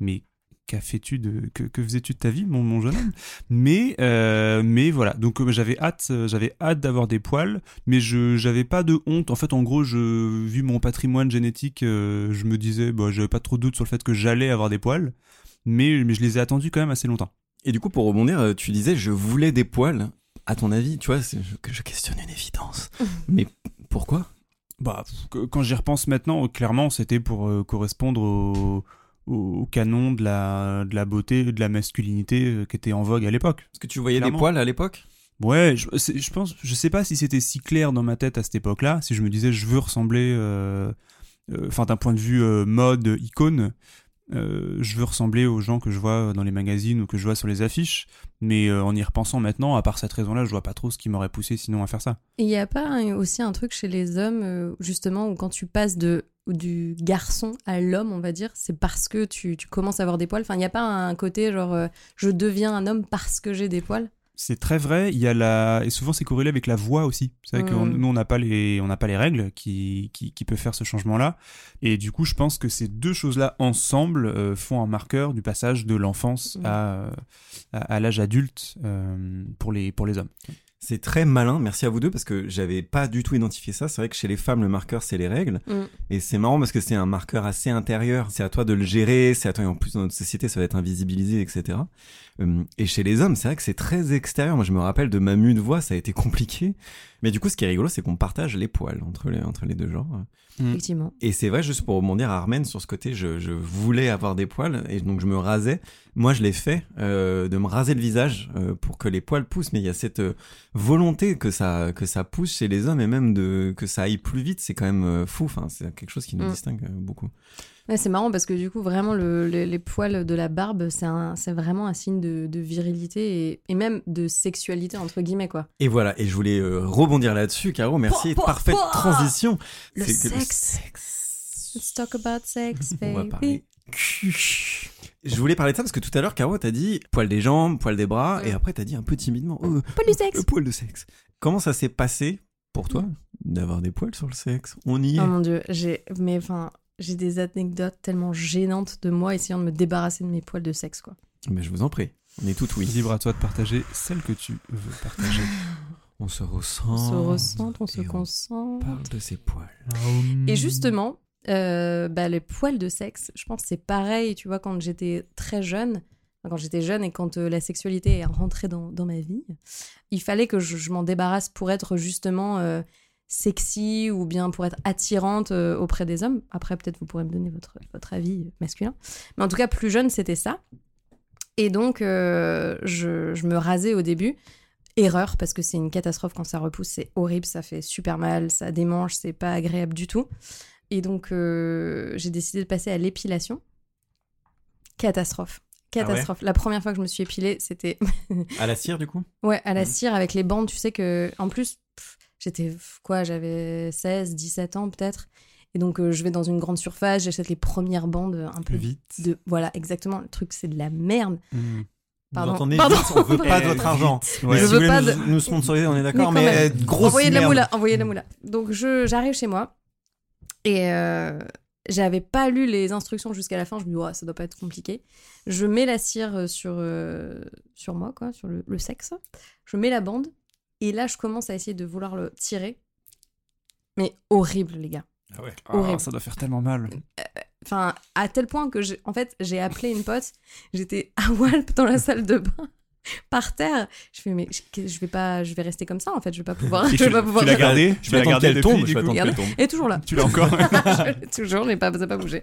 mais qu'a fais-tu de, que, que faisais-tu de ta vie, mon, mon jeune homme? Mais, euh, mais voilà. Donc euh, j'avais hâte, euh, j'avais hâte d'avoir des poils, mais je, j'avais pas de honte. En fait, en gros, je, vu mon patrimoine génétique, euh, je me disais, bah, j'avais pas trop de doute sur le fait que j'allais avoir des poils, mais, mais je les ai attendus quand même assez longtemps. Et du coup, pour rebondir, tu disais je voulais des poils. À ton avis, tu vois, je, que je questionne une évidence. Mais pourquoi? Bah, que- quand j'y repense maintenant, clairement, c'était pour euh, correspondre au, au, au canon de la, de la beauté, de la masculinité euh, qui était en vogue à l'époque. Est-ce que tu voyais Clairement. des poils à l'époque? Ouais, je, je pense, je sais pas si c'était si clair dans ma tête à cette époque-là, si je me disais je veux ressembler, euh, euh, enfin d'un point de vue euh, mode, icône, euh, je veux ressembler aux gens que je vois dans les magazines ou que je vois sur les affiches, mais euh, en y repensant maintenant, à part cette raison-là, je vois pas trop ce qui m'aurait poussé sinon à faire ça. Il n'y a pas aussi un truc chez les hommes, euh, justement, où quand tu passes de, du garçon à l'homme, on va dire, c'est parce que tu, tu commences à avoir des poils? Enfin, il n'y a pas un côté genre je deviens un homme parce que j'ai des poils? C'est très vrai. Il y a la et souvent c'est corrélé avec la voix aussi. C'est vrai que Mm. nous on n'a pas les on n'a pas les règles qui, qui qui peuvent faire ce changement là. Et du coup je pense que ces deux choses là ensemble euh, font un marqueur du passage de l'enfance Mm. à euh, à, à l'âge adulte euh, pour les pour les hommes. C'est très malin, merci à vous deux, parce que j'avais pas du tout identifié ça. C'est vrai que chez les femmes, le marqueur, c'est les règles. Mm. Et c'est marrant parce que c'est un marqueur assez intérieur. C'est à toi de le gérer, c'est à toi, et en plus dans notre société, ça va être invisibilisé, etc. Euh, Et chez les hommes, c'est vrai que c'est très extérieur. Moi, je me rappelle de ma mue de voix, ça a été compliqué. Mais du coup, ce qui est rigolo, c'est qu'on partage les poils entre les, entre les deux genres. Mm. Effectivement. Et c'est vrai, juste pour rebondir à Armen sur ce côté, je, je voulais avoir des poils et donc je me rasais. Moi, je l'ai fait euh, de me raser le visage euh, pour que les poils poussent, mais il y a cette euh, volonté que ça que ça pousse chez les hommes et même de que ça aille plus vite. C'est quand même euh, fou. Enfin, c'est quelque chose qui nous Mm. distingue euh, beaucoup. Ouais, c'est marrant parce que du coup, vraiment, le- le- les poils de la barbe, c'est vraiment un signe de, de virilité et, et même de sexualité, entre guillemets, quoi. Et voilà, et je voulais euh, rebondir là-dessus, Caro, merci, parfaite transition. Le sexe. Let's talk about sex, On va baby. parler cul. Je voulais parler de ça parce que tout à l'heure, Caro, t'as dit poil des jambes, poil des bras, et Mm. après t'as dit un peu timidement, oh, Poil du sexe. le poil de sexe. Comment ça s'est passé pour toi d'avoir des poils sur le sexe? On y est. Oh mon dieu, j'ai mais enfin, j'ai des anecdotes tellement gênantes de moi essayant de me débarrasser de mes poils de sexe quoi. Mais je vous en prie, on est tout oui. Libre à toi de partager celle que tu veux partager. On se ressent. On se ressent, on se et on concentre. parle de ses poils. Et justement, euh, bah, les poils de sexe, je pense que c'est pareil, tu vois, quand j'étais très jeune, quand j'étais jeune et quand euh, la sexualité est rentrée dans, dans ma vie, il fallait que je, je m'en débarrasse pour être justement euh, sexy ou bien pour être attirante euh, auprès des hommes. Après, peut-être vous pourrez me donner votre, votre avis masculin. Mais en tout cas, plus jeune, c'était ça. Et donc, euh, je, je me rasais au début. Erreur, parce que c'est une catastrophe quand ça repousse, c'est horrible, ça fait super mal, ça démange, c'est pas agréable du tout. Et donc, euh, j'ai décidé de passer à l'épilation. Catastrophe. Catastrophe. La première fois que je me suis épilée, c'était À la cire, du coup? Ouais, à la Mhm. cire avec les bandes. Tu sais que, en plus, pff, j'étais quoi J'avais 16, 17 ans peut-être. Et donc, euh, je vais dans une grande surface, j'achète les premières bandes euh, un peu vite. de. Voilà, exactement. Le truc, c'est de la merde. Mmh. Pardon. Vous entendez Pardon. vite, on veut pas de votre argent. ouais. Je si veux vous pas nous, de- nous sponsoriser, on est d'accord, Mais euh, grosse envoyez de la moula, envoyez de la moula. Donc j'arrive chez moi et euh, j'avais pas lu les instructions jusqu'à la fin. Je me dis ouais, ça doit pas être compliqué. Je mets la cire sur euh, sur moi quoi, sur le, le sexe. Je mets la bande et là je commence à essayer de vouloir le tirer. Mais horrible les gars. Ah ouais. Horrible. ça doit faire tellement mal. Enfin à tel point que j'ai en fait j'ai appelé une pote. J'étais à Walp dans la salle de bain. Par terre, je fais mais je je vais pas, je vais rester comme ça en fait, je vais pas pouvoir, je tu, vais pas pouvoir. tu l'as gardé Je vais gardé qu'elle depuis, tombe, je vais attendre tombe. Et toujours là. Tu l'as encore toujours, je l'ai pas, ça n'a pas bougé.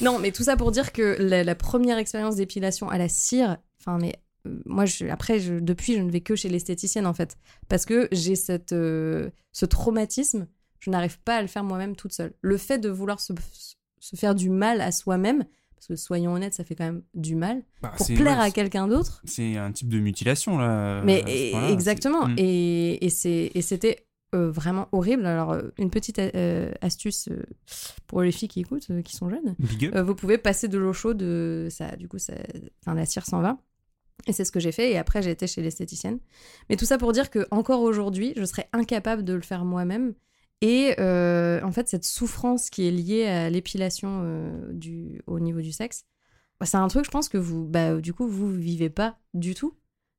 Non, mais tout ça pour dire que la, la première expérience d'épilation à la cire, enfin, mais euh, moi, je, après, je, depuis, je ne vais que chez l'esthéticienne, en fait. Parce que j'ai cette, euh, ce traumatisme, je n'arrive pas à le faire moi-même toute seule. Le fait de vouloir se, se faire du mal à soi-même, parce que soyons honnêtes, ça fait quand même du mal, Bah, pour plaire ouais, à quelqu'un d'autre. C'est un type de mutilation, là. Mais exactement. Mm. Et, et, c'était euh, vraiment horrible. Alors, euh, une petite euh, astuce euh, pour les filles qui écoutent, qui sont jeunes. Vous pouvez passer de l'eau chaude, ça, du coup, ça, la cire s'en va. Et c'est ce que j'ai fait. Et après, j'ai été chez l'esthéticienne. Mais tout ça pour dire que encore aujourd'hui, je serais incapable de le faire moi-même. Et euh, en fait, cette souffrance qui est liée à l'épilation euh, du, au niveau du sexe, bah, c'est un truc, je pense que vous, bah, du coup, vous vivez pas du tout.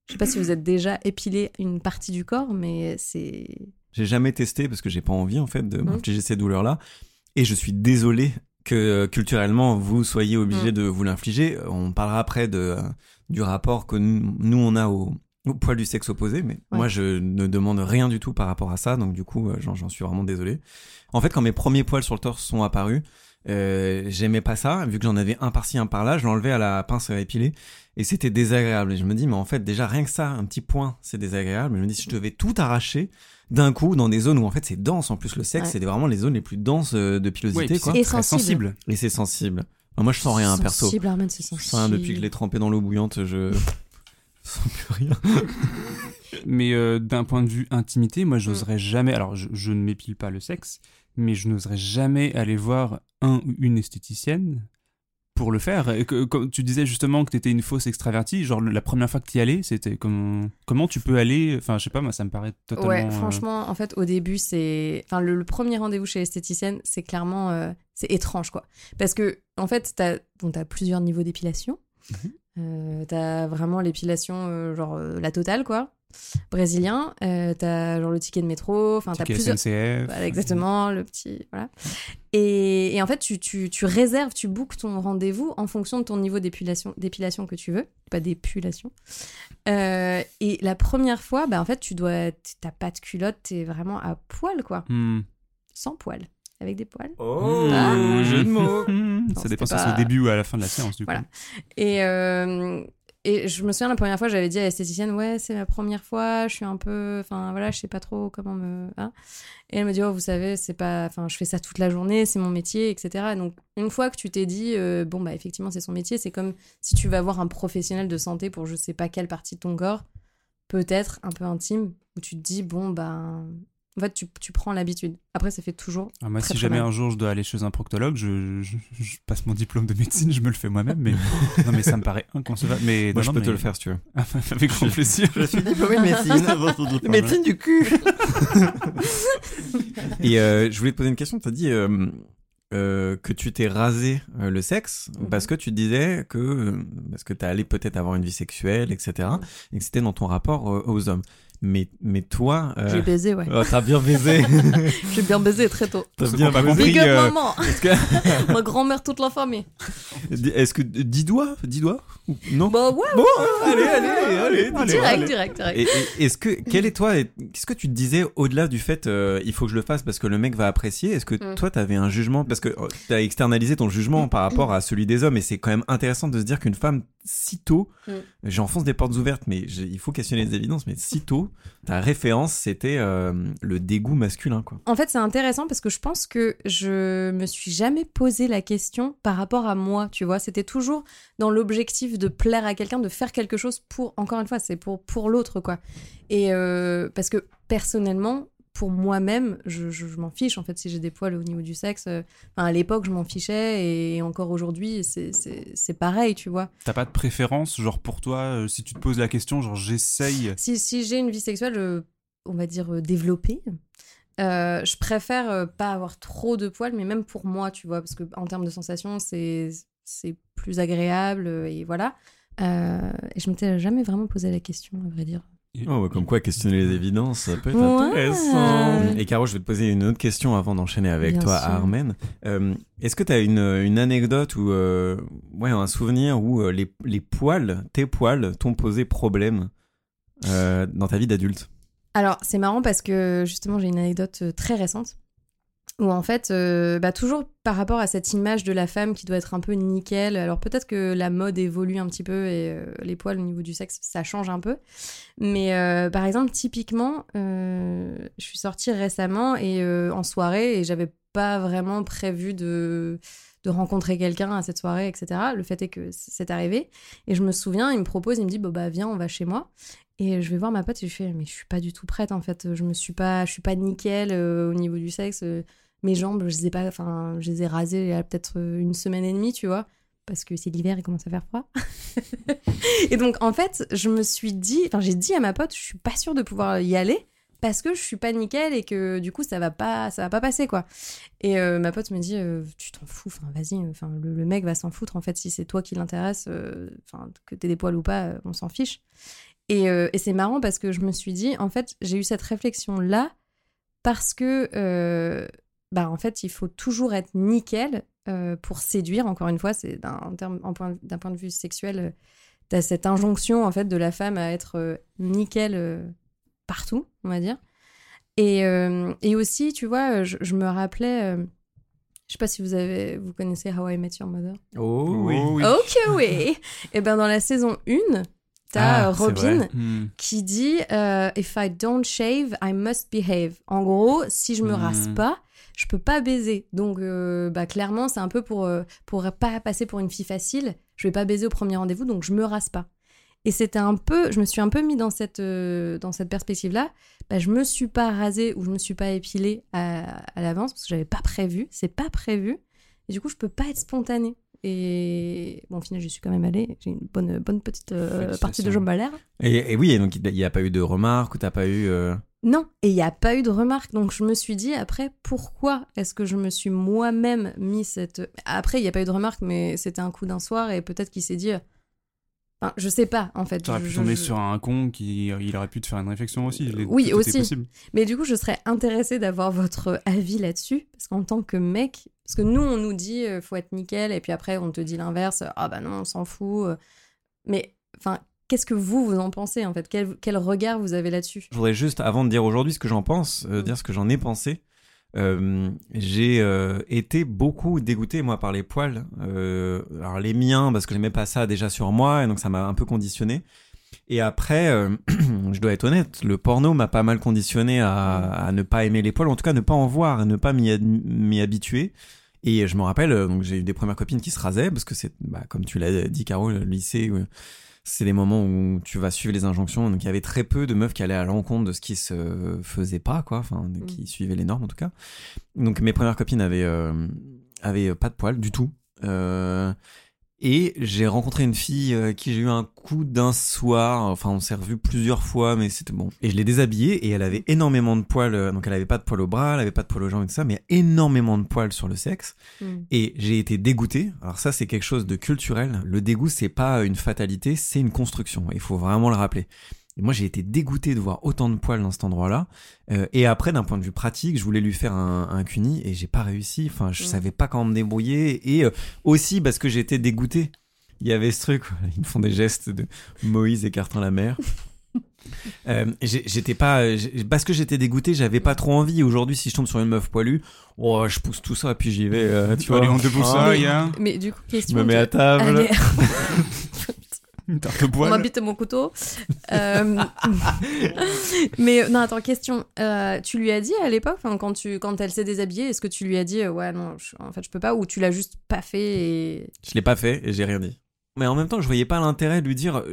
Je sais pas si vous êtes déjà épilé une partie du corps, mais c'est. J'ai jamais testé parce que j'ai pas envie en fait de Mhm. m'infliger ces douleurs-là. Et je suis désolé que culturellement vous soyez obligé Mhm. de vous l'infliger. On parlera après de, du rapport que nous, nous, on a au, au poil du sexe opposé, mais Ouais. moi je ne demande rien du tout par rapport à ça, donc du coup euh, j'en j'en suis vraiment désolé. En fait, quand mes premiers poils sur le torse sont apparus, euh, j'aimais pas ça, vu que j'en avais un par-ci, un par-là, je l'enlevais à la pince à épiler, et c'était désagréable. Et je me dis, mais en fait, déjà rien que ça, un petit point, c'est désagréable. Mais je me dis, si je devais tout arracher d'un coup dans des zones où en fait c'est dense, en plus le sexe, Ouais. c'est vraiment les zones les plus denses euh, de pilosité, puis quoi. c'est Et très sensible. sensible. Et c'est sensible. Moi, je sens rien, perso. Sensible, Armand, c'est sensible. Enfin, depuis que je l'ai trempé dans l'eau bouillante, je sens plus rien. Mais euh, d'un point de vue intimité, Mm. moi, j'oserais jamais. Alors, je, je ne m'épile pas le sexe, mais je n'oserais jamais aller voir un ou une esthéticienne pour le faire. Et que, comme tu disais justement que tu étais une fausse extravertie, genre la première fois que tu y allais, c'était comment, comment tu peux aller. Enfin, je sais pas, moi, ça me paraît totalement. Ouais, euh, franchement, en fait, au début, c'est. Enfin, le, le premier rendez-vous chez l'esthéticienne, c'est clairement. euh, c'est étrange, quoi. Parce que, en fait, t'as bon, t'as plusieurs niveaux d'épilation. Mhm. Euh, t'as vraiment l'épilation, euh, genre euh, la totale, quoi. Brésilien. Euh, t'as genre le ticket de métro. Enfin, t'as plusieurs. SNCF. Voilà, exactement, le petit. Voilà. Et, et en fait, tu, tu, tu réserves, tu bookes ton rendez-vous en fonction de ton niveau d'épilation, que tu veux, pas d'épilation. Et la première fois, bah, en fait, tu dois. T'as pas de culotte, t'es vraiment à poil, quoi. Hmm. Sans poil. Avec des poils. Oh, Ah. jeu de mots. Non, Ça dépend si c'est au début ou à la fin de la séance, du Voilà. coup. Et, euh, et je me souviens la première fois, j'avais dit à l'esthéticienne, ouais, c'est ma première fois, je suis un peu, enfin voilà, je sais pas trop comment me. hein. Et elle me dit, oh, vous savez, c'est pas, enfin, je fais ça toute la journée, c'est mon métier, etc. Donc une fois que tu t'es dit, euh, bon bah effectivement c'est son métier, c'est comme si tu vas voir un professionnel de santé pour je sais pas quelle partie de ton corps, peut-être un peu intime, où tu te dis, bon bah, en fait tu, tu prends l'habitude. Après ça fait toujours. Ah, moi, Très, si très jamais mal. un jour je dois aller chez un proctologue, je, je- je passe mon diplôme de médecine, je me le fais moi-même. Mais non, mais ça me paraît inconcevable. Mais Moi, non, je non, peux te le faire si tu veux. Avec grand plaisir. Je suis diplômé de médecine. médecine du cul. Et euh, je voulais te poser une question. Tu as dit euh, euh, que tu t'es rasé euh, le sexe Mhm. parce que tu disais que euh, parce que tu allé peut-être avoir une vie sexuelle, etc. Et que c'était dans ton rapport euh, aux hommes. Mais mais toi, euh, J'ai baisé, ouais. oh, t'as bien baisé. J'ai bien baisé très tôt. t'as bien pas baisé. Big up euh, maman, que- ma grand-mère, toute la famille. Est-ce que 10 doigts 10 doigts Ou- Non? Bah ouais, Bon, allez, allez, allez, allez, direct, allez. direct, direct. Et, et- est-ce que quel est toi Qu'est-ce que tu te disais au-delà du fait euh, il faut que je le fasse parce que le mec va apprécier? Est-ce que Mm. toi t'avais un jugement? Parce que tu as externalisé ton jugement par rapport à celui des hommes et c'est quand même intéressant de se dire qu'une femme si tôt, Mm. j'enfonce des portes ouvertes mais il faut questionner les évidences mais si tôt ta référence c'était euh, le dégoût masculin quoi. En fait, c'est intéressant parce que je pense que je me suis jamais posé la question par rapport à moi, tu vois. C'était toujours dans l'objectif de plaire à quelqu'un, de faire quelque chose pour, encore une fois, c'est pour, pour l'autre, quoi. Et euh, parce que personnellement, pour moi-même, je, je- je m'en fiche, en fait, si j'ai des poils au niveau du sexe. euh, Enfin, à l'époque, je m'en fichais et encore aujourd'hui, c'est- pareil, tu vois. T'as pas de préférence, genre pour toi, euh, si tu te poses la question, genre j'essaye? Si, si j'ai une vie sexuelle, euh, on va dire développée, euh, je préfère pas avoir trop de poils, mais même pour moi, tu vois, parce que en termes de sensations, c'est c'est plus agréable et voilà. Euh, et je m'étais jamais vraiment posé la question, à vrai dire. Oh, comme quoi questionner les évidences ça peut être Ouais. intéressant. Et Caro je vais te poser une autre question avant d'enchaîner avec Bien toi sûr. Armen. Euh, Est-ce que tu as une, une anecdote ou euh, ouais, un souvenir où euh, les, les poils, tes poils, t'ont posé problème euh, dans ta vie d'adulte? Alors, c'est marrant parce que justement, j'ai une anecdote très récente où en fait, euh, bah, toujours par rapport à cette image de la femme qui doit être un peu nickel, alors peut-être que la mode évolue un petit peu et euh, les poils au niveau du sexe, ça change un peu. Mais euh, par exemple, typiquement, je suis sortie récemment et en soirée et j'avais pas vraiment prévu de de rencontrer quelqu'un à cette soirée, etc. Le fait est que c'est arrivé. Et je me souviens, il me propose, il me dit, bon, bah, viens, on va chez moi. Et je vais voir ma pote et je fais, mais je suis pas du tout prête, en fait. Je me suis pas, je suis pas nickel au niveau du sexe. Mes jambes, je les ai pas, enfin, je les ai rasées il y a peut-être euh, une semaine et demie, tu vois. Parce que c'est l'hiver, il commence à faire froid. et donc, en fait, je me suis dit, enfin, j'ai dit à ma pote, je suis pas sûre de pouvoir y aller parce que je suis pas nickel et que du coup ça va pas ça va pas passer quoi et euh, ma pote me dit euh, tu t'en fous enfin vas-y enfin le, mec va s'en foutre en fait si c'est toi qui l'intéresse enfin que t'aies des poils ou pas on s'en fiche et, et c'est marrant parce que je me suis dit en fait j'ai eu cette réflexion là parce que bah en fait il faut toujours être nickel euh, pour séduire encore une fois c'est d'un terme- point- d'un point de vue sexuel euh, t'as cette injonction en fait de la femme à être euh, nickel euh, partout, on va dire. Et, euh, et aussi, tu vois, je, je me rappelais, euh, je sais pas si vous avez, vous connaissez How I Met Your Mother? Oh oui. Ok, oui. Et ben dans la saison 1, t'as Ah, euh, c'est Robin. Hmm. qui dit euh, If I don't shave, I must behave. En gros, si je me Hmm. rase pas, je peux pas baiser. Donc, euh, bah, clairement, c'est un peu pour, pour pas passer pour une fille facile. Je vais pas baiser au premier rendez-vous, donc je me rase pas. Et c'était un peu, je me suis un peu mis dans cette, euh, dans cette perspective-là. Bah, je me suis pas rasée ou je me suis pas épilée à, à l'avance parce que j'avais pas prévu. C'est pas prévu. Et du coup, je peux pas être spontanée. Et bon, au final, je suis quand même allée. J'ai une bonne, bonne petite euh, partie de jambes à l'air. Et, et oui, et donc il n'y a pas eu de remarques ou t'as pas eu. euh, Non, et il n'y a pas eu de remarque. Donc je me suis dit après, pourquoi est-ce que je me suis moi-même mis cette... Après, il n'y a pas eu de remarque, mais c'était un coup d'un soir et peut-être qu'il s'est dit... Enfin, je sais pas, en fait. T'aurais pu je- tomber je- sur un con qui il aurait pu te faire une réflexion aussi. Les- Oui, tout aussi. Mais du coup, je serais intéressée d'avoir votre avis là-dessus. Parce qu'en tant que mec... Parce que nous, on nous dit, euh, faut être nickel, et puis après, on te dit l'inverse. Ah bah non, on s'en fout. euh. Mais, enfin, qu'est-ce que vous, vous en pensez, en fait? Quel, quel regard vous avez là-dessus? Je voudrais juste, avant de dire aujourd'hui ce que j'en pense, euh, dire ce que j'en ai pensé. euh, j'ai euh, été beaucoup dégoûté moi par les poils. Euh, alors les miens parce que j'aimais pas ça déjà sur moi et donc ça m'a un peu conditionné. Et après, euh, je dois être honnête, le porno m'a pas mal conditionné à, à ne pas aimer les poils, en tout cas ne pas en voir, ne pas m'y habituer. Et je me rappelle, euh, donc j'ai eu des premières copines qui se rasaient parce que c'est, bah, comme tu l'as dit, Caro, le lycée, euh, c'est les moments où tu vas suivre les injonctions. Donc il y avait très peu de meufs qui allaient à l'encontre de ce qui se faisait pas, quoi, enfin, qui suivaient les normes en tout cas. Donc mes premières copines avaient, euh, avaient pas de poils du tout. Euh, et j'ai rencontré une fille euh, qui j'ai eu un coup d'un soir. Enfin, on s'est revu plusieurs fois, mais c'était bon. Et je l'ai déshabillée et elle avait énormément de poils. euh, Donc elle avait pas de poils au bras, elle avait pas de poils aux jambes et tout ça, mais énormément de poils sur le sexe. Mm. Et j'ai été dégoûté. Alors ça, c'est quelque chose de culturel. Le dégoût, c'est pas une fatalité, c'est une construction. Il faut vraiment le rappeler. Et moi, j'ai été dégoûté de voir autant de poils dans cet endroit-là. Euh, et après, d'un point de vue pratique, je voulais lui faire un, un cuni et j'ai pas réussi. Enfin, je Mm. savais pas comment me débrouiller. Et euh, aussi parce que j'étais dégoûté. Il y avait ce truc, ils me font des gestes de Moïse écartant la mer. Euh, j'étais pas parce que j'étais dégoûté j'avais pas trop envie aujourd'hui si je tombe sur une meuf poilue oh je pousse tout ça et puis j'y vais euh, tu vois Allez, on debout ça, Ah, il y a Mais du coup, je question. me mets à table une tarte mon couteau. Euh, Mais non, attends, question. Euh, tu lui as dit à l'époque, quand, tu... quand elle s'est déshabillée, est-ce que tu lui as dit, euh, ouais, non, je- en fait, je peux pas, ou tu l'as juste pas fait et. Je l'ai pas fait et j'ai rien dit. Mais en même temps, je voyais pas l'intérêt de lui dire.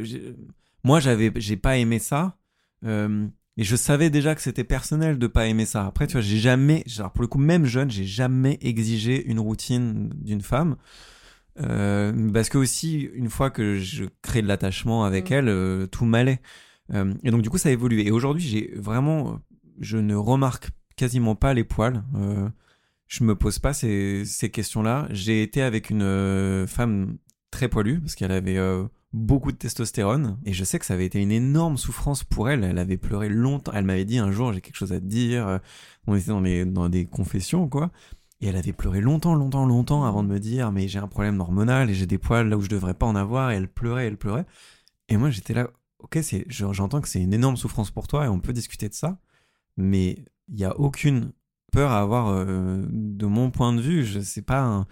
Moi, j'avais, j'ai pas aimé ça. euh, et je savais déjà que c'était personnel de pas aimer ça. Après, tu vois, j'ai jamais, genre pour le coup, même jeune, j'ai jamais exigé une routine d'une femme. Euh, parce que aussi, une fois que je crée de l'attachement avec Mm. elle, euh, tout m'allait. Euh, et donc, du coup, ça a évolué. Et aujourd'hui, j'ai vraiment, je ne remarque quasiment pas les poils. Euh, je me pose pas ces, ces questions-là. J'ai été avec une femme très poilue parce qu'elle avait beaucoup de testostérone et je sais que ça avait été une énorme souffrance pour elle. Elle avait pleuré longtemps. Elle m'avait dit un jour j'ai quelque chose à te dire. On était dans, les, dans des confessions quoi. Et elle avait pleuré longtemps, longtemps, longtemps avant de me dire mais j'ai un problème hormonal et j'ai des poils là où je devrais pas en avoir. Et elle pleurait, elle pleurait. Et moi j'étais là, ok, j'entends que c'est une énorme souffrance pour toi et on peut discuter de ça, mais il y a aucune peur à avoir euh, de mon point de vue. Je sais pas un-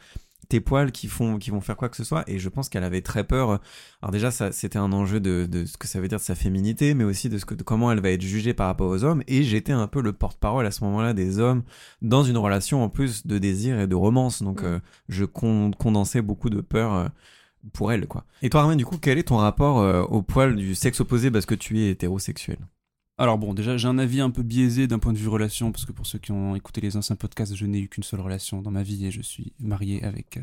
tes poils qui font qui vont faire quoi que ce soit. Et je pense qu'elle avait très peur. Alors déjà, ça c'était un enjeu de, de ce que ça veut dire de sa féminité, mais aussi de ce que de comment elle va être jugée par rapport aux hommes. Et j'étais un peu le porte-parole à ce moment-là des hommes dans une relation en plus de désir et de romance. Donc Mm. euh, je con- condensais beaucoup de peur. euh, pour elle, quoi. Et toi, Armin, du coup, quel est ton rapport euh, au poil du sexe opposé parce que tu es hétérosexuel? Alors bon, déjà, j'ai un avis un peu biaisé d'un point de vue relation, parce que pour ceux qui ont écouté les anciens podcasts, je n'ai eu qu'une seule relation dans ma vie et je suis marié avec, euh,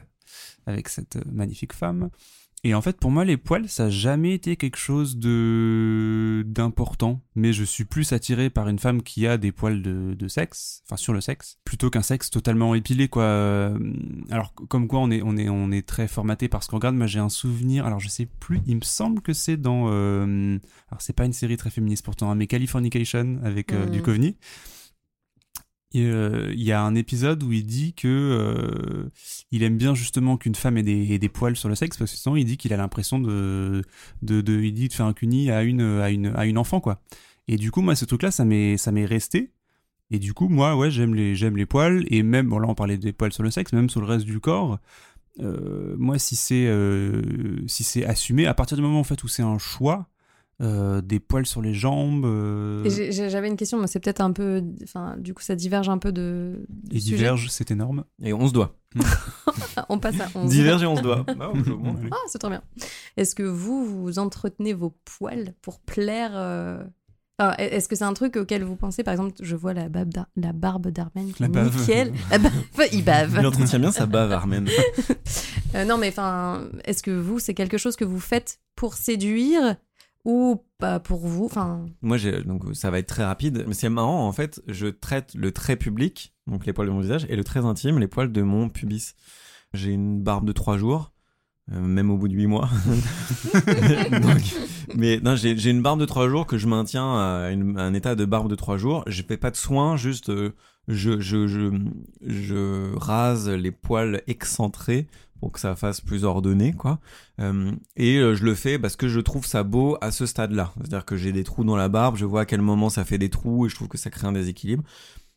avec cette euh, magnifique femme. Et en fait, pour moi, les poils, ça n'a jamais été quelque chose de d'important. Mais je suis plus attiré par une femme qui a des poils de, de sexe, enfin sur le sexe, plutôt qu'un sexe totalement épilé, quoi. Euh, Alors, comme quoi, on est, on est, on est très formaté parce qu'on regarde. Moi, j'ai un souvenir. Alors, je sais plus. Il me semble que c'est dans. euh, alors, c'est pas une série très féministe pourtant, hein, mais Californication avec euh, Mhm. Duchovny. Euh, Il y a un épisode où il dit que euh, il aime bien justement qu'une femme ait des, poils sur le sexe parce que sinon il dit qu'il a l'impression de, il dit de faire un cuni à une, à une, à une enfant quoi. Et du coup moi ce truc là ça m'est, ça m'est resté. Et du coup moi ouais j'aime les, j'aime les poils et même bon là on parlait des poils sur le sexe, même sur le reste du corps. euh, moi si c'est, si c'est assumé à partir du moment en fait où c'est un choix. Euh, des poils sur les jambes. euh, J'avais une question, mais c'est peut-être un peu. Enfin, du coup, ça diverge un peu de. du et sujet. diverge, c'est énorme. Et on se doit. Ah, on passe à 11. Diverge et on se doit. Ah, c'est trop bien. Est-ce que vous, vous entretenez vos poils pour plaire euh, Est-ce que c'est un truc auquel vous pensez? Par exemple, je vois la, barbe d'Ar- la barbe d'Armen qui La est bave. nickel. La bave, il bave. Il entretient bien sa bave, Armen. Euh, non, mais enfin, est-ce que vous, c'est quelque chose que vous faites pour séduire ou pas pour vous Enfin, Moi, j'ai, donc, ça va être très rapide. Mais c'est marrant, en fait, je traite le trait public, donc les poils de mon visage, et le très intime, les poils de mon pubis. J'ai une barbe de 3 jours, euh, même au bout de 8 mois. Mais non, j'ai, une barbe de 3 jours que je maintiens à, à un état de barbe de 3 jours. Je fais pas de soins, juste euh, je rase les poils excentrés pour que ça fasse plus ordonné, quoi. Euh, et euh, je le fais parce que je trouve ça beau à ce stade-là. C'est-à-dire que j'ai des trous dans la barbe, je vois à quel moment ça fait des trous et je trouve que ça crée un déséquilibre.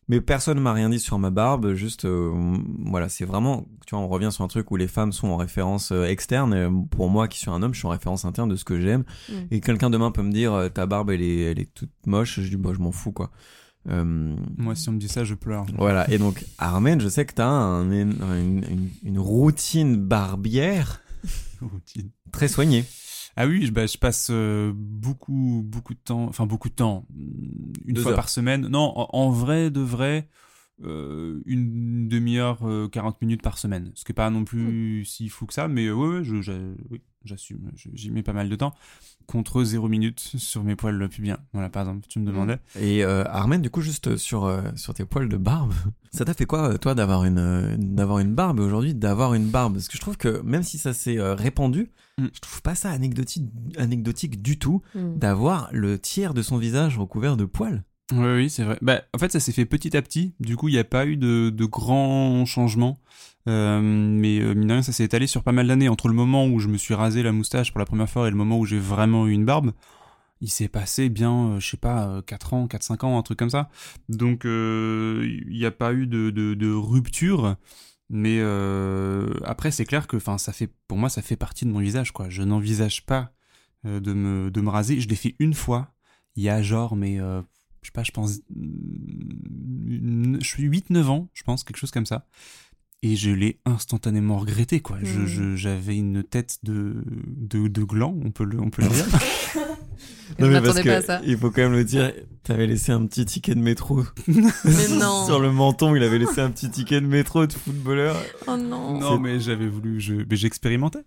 Mais personne m'a rien dit sur ma barbe, juste euh, voilà, c'est vraiment, tu vois, on revient sur un truc où les femmes sont en référence externe. Et pour moi, qui suis un homme, je suis en référence interne de ce que j'aime. Mm. Et quelqu'un demain peut me dire, ta barbe, elle est, elle est toute moche. Je dis, bah, je m'en fous, quoi. Euh, Moi, si on me dit ça, je pleure. voilà. Et donc, Armen, je sais que t'as un, une, une, une routine barbière Routine. très soignée. Ah oui, je, bah, je passe euh, beaucoup, beaucoup de temps, enfin beaucoup de temps, une Deux fois heures. par semaine. Non, en, en vrai, de vrai, euh, une demi-heure, euh, 40 minutes par semaine. Ce qui est pas non plus si fou que ça, mais euh, ouais, ouais, je, je- oui, j'assume. Je- J'y mets pas mal de temps. Contre 0 minutes sur mes poils pubiens. Voilà, par exemple, tu me demandais. Et euh, Armen, du coup, juste sur, euh, sur tes poils de barbe, ça t'a fait quoi, toi, d'avoir une, euh, d'avoir une barbe aujourd'hui d'avoir une barbe? Parce que je trouve que même si ça s'est euh, répandu, Mm. je trouve pas ça anecdotique, anecdotique du tout d'avoir le tiers de son visage recouvert de poils. Oui, oui, c'est vrai. Bah, en fait, ça s'est fait petit à petit. Du coup, il n'y a pas eu de, de grands changements. Euh, mais euh, mine de rien, ça s'est étalé sur pas mal d'années. Entre le moment où je me suis rasé la moustache pour la première fois et le moment où j'ai vraiment eu une barbe, il s'est passé bien, euh, je sais pas, euh, 4 ans, 4-5 ans, un truc comme ça. Donc, euh, il n'y a pas eu de, de, rupture. Mais euh, après, c'est clair que, ça fait, pour moi, ça fait partie de mon visage, quoi. Je n'envisage pas euh, de me, de me raser. Je l'ai fait une fois, il y a genre, mais euh, je sais pas, je pense, une- je suis 8-9 ans, je pense, quelque chose comme ça. Et je l'ai instantanément regretté, quoi. Je- Mm. je- J'avais une tête de, de, de gland, on peut le, on peut le dire. Je m'attendais pas à ça. il faut quand même le dire, t'avais laissé un petit ticket de métro Mais non. sur le menton. Il avait laissé un petit ticket de métro de footballeur. Oh non. non, mais j'avais voulu, je, mais j'expérimentais.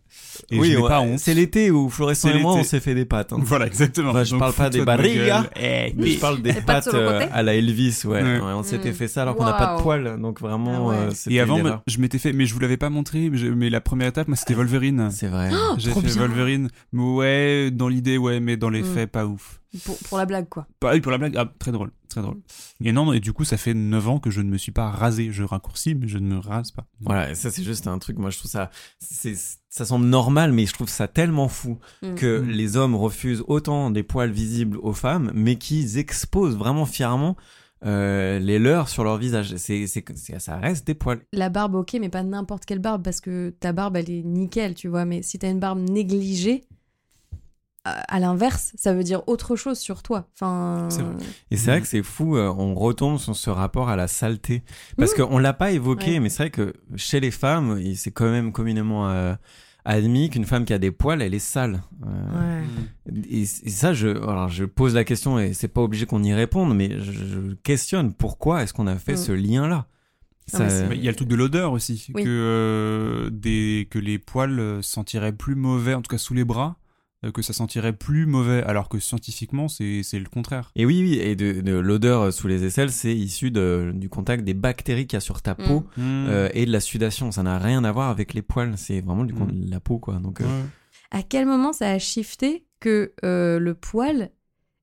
Et oui, je ouais, pas honte. c'est l'été où Florissant C'est et moi on s'est fait des pâtes. hein. Voilà, exactement. Bah, je parle pas des barrigas. Eh, Mais je parle des pattes pâtes euh, à la Elvis, ouais. Ouais. Ouais, on s'était Mm. fait ça alors qu'on n'a pas de poils, donc vraiment, Ah euh, c'était Et avant, erreur. je m'étais fait, mais je vous l'avais pas montré, mais, je- mais la première étape, moi, c'était Wolverine. C'est vrai. J'ai trop fait bien. Wolverine. Mais ouais, dans l'idée, ouais, mais dans les Mm. faits, pas ouf. Pour, pour la blague, quoi. Pareil pour la blague, ah, très drôle, très drôle. Et non, et du coup, ça fait 9 ans que je ne me suis pas rasé. Je raccourcis, mais je ne me rase pas. Voilà, et ça c'est juste un truc, moi je trouve ça, c'est, ça semble normal, mais je trouve ça tellement fou Mm. que Mm. les hommes refusent autant des poils visibles aux femmes, mais qu'ils exposent vraiment fièrement euh, les leurs sur leur visage. C'est, c'est, c'est- ça reste des poils. La barbe, ok, mais pas n'importe quelle barbe, parce que ta barbe, elle est nickel, tu vois. Mais si t'as une barbe négligée, à, l'inverse, ça veut dire autre chose sur toi. Enfin. C'est vrai. Et c'est vrai que c'est fou, euh, on retombe sur ce rapport à la saleté. Parce qu'on l'a pas évoqué, Ouais. mais c'est vrai que chez les femmes, c'est quand même communément euh, admis qu'une femme qui a des poils, elle est sale. Euh, Ouais. Et, et ça, je, alors je pose la question et c'est pas obligé qu'on y réponde, mais je, je questionne pourquoi est-ce qu'on a fait Mm. ce lien-là? Il y a le truc de l'odeur aussi, Oui. que, euh, des, que les poils euh, sentiraient plus mauvais, en tout cas sous les bras, que ça sentirait plus mauvais, alors que scientifiquement, c'est c'est le contraire. Et oui, oui, et de, de l'odeur sous les aisselles, c'est issu de- du contact des bactéries qu'il y a sur ta Mm. peau euh, et de la sudation. Ça n'a rien à voir avec les poils, c'est vraiment du con- Mm. de la peau, quoi. Donc, euh, Ouais. À quel moment ça a shifté que euh, le poil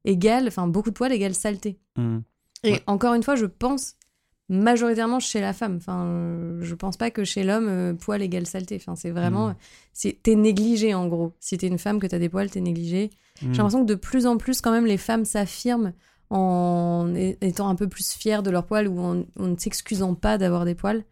égale, enfin beaucoup de poils égale saleté? Mm. Et Ouais. encore une fois, je pense majoritairement chez la femme. Enfin, euh, je pense pas que chez l'homme, euh, poil égale saleté. Enfin, c'est vraiment. Mm. c'est T'es négligé en gros. Si t'es une femme que t'as des poils, t'es négligé. Mm. J'ai l'impression que de plus en plus, quand même, les femmes s'affirment en étant un peu plus fières de leurs poils ou en, en ne s'excusant pas d'avoir des poils.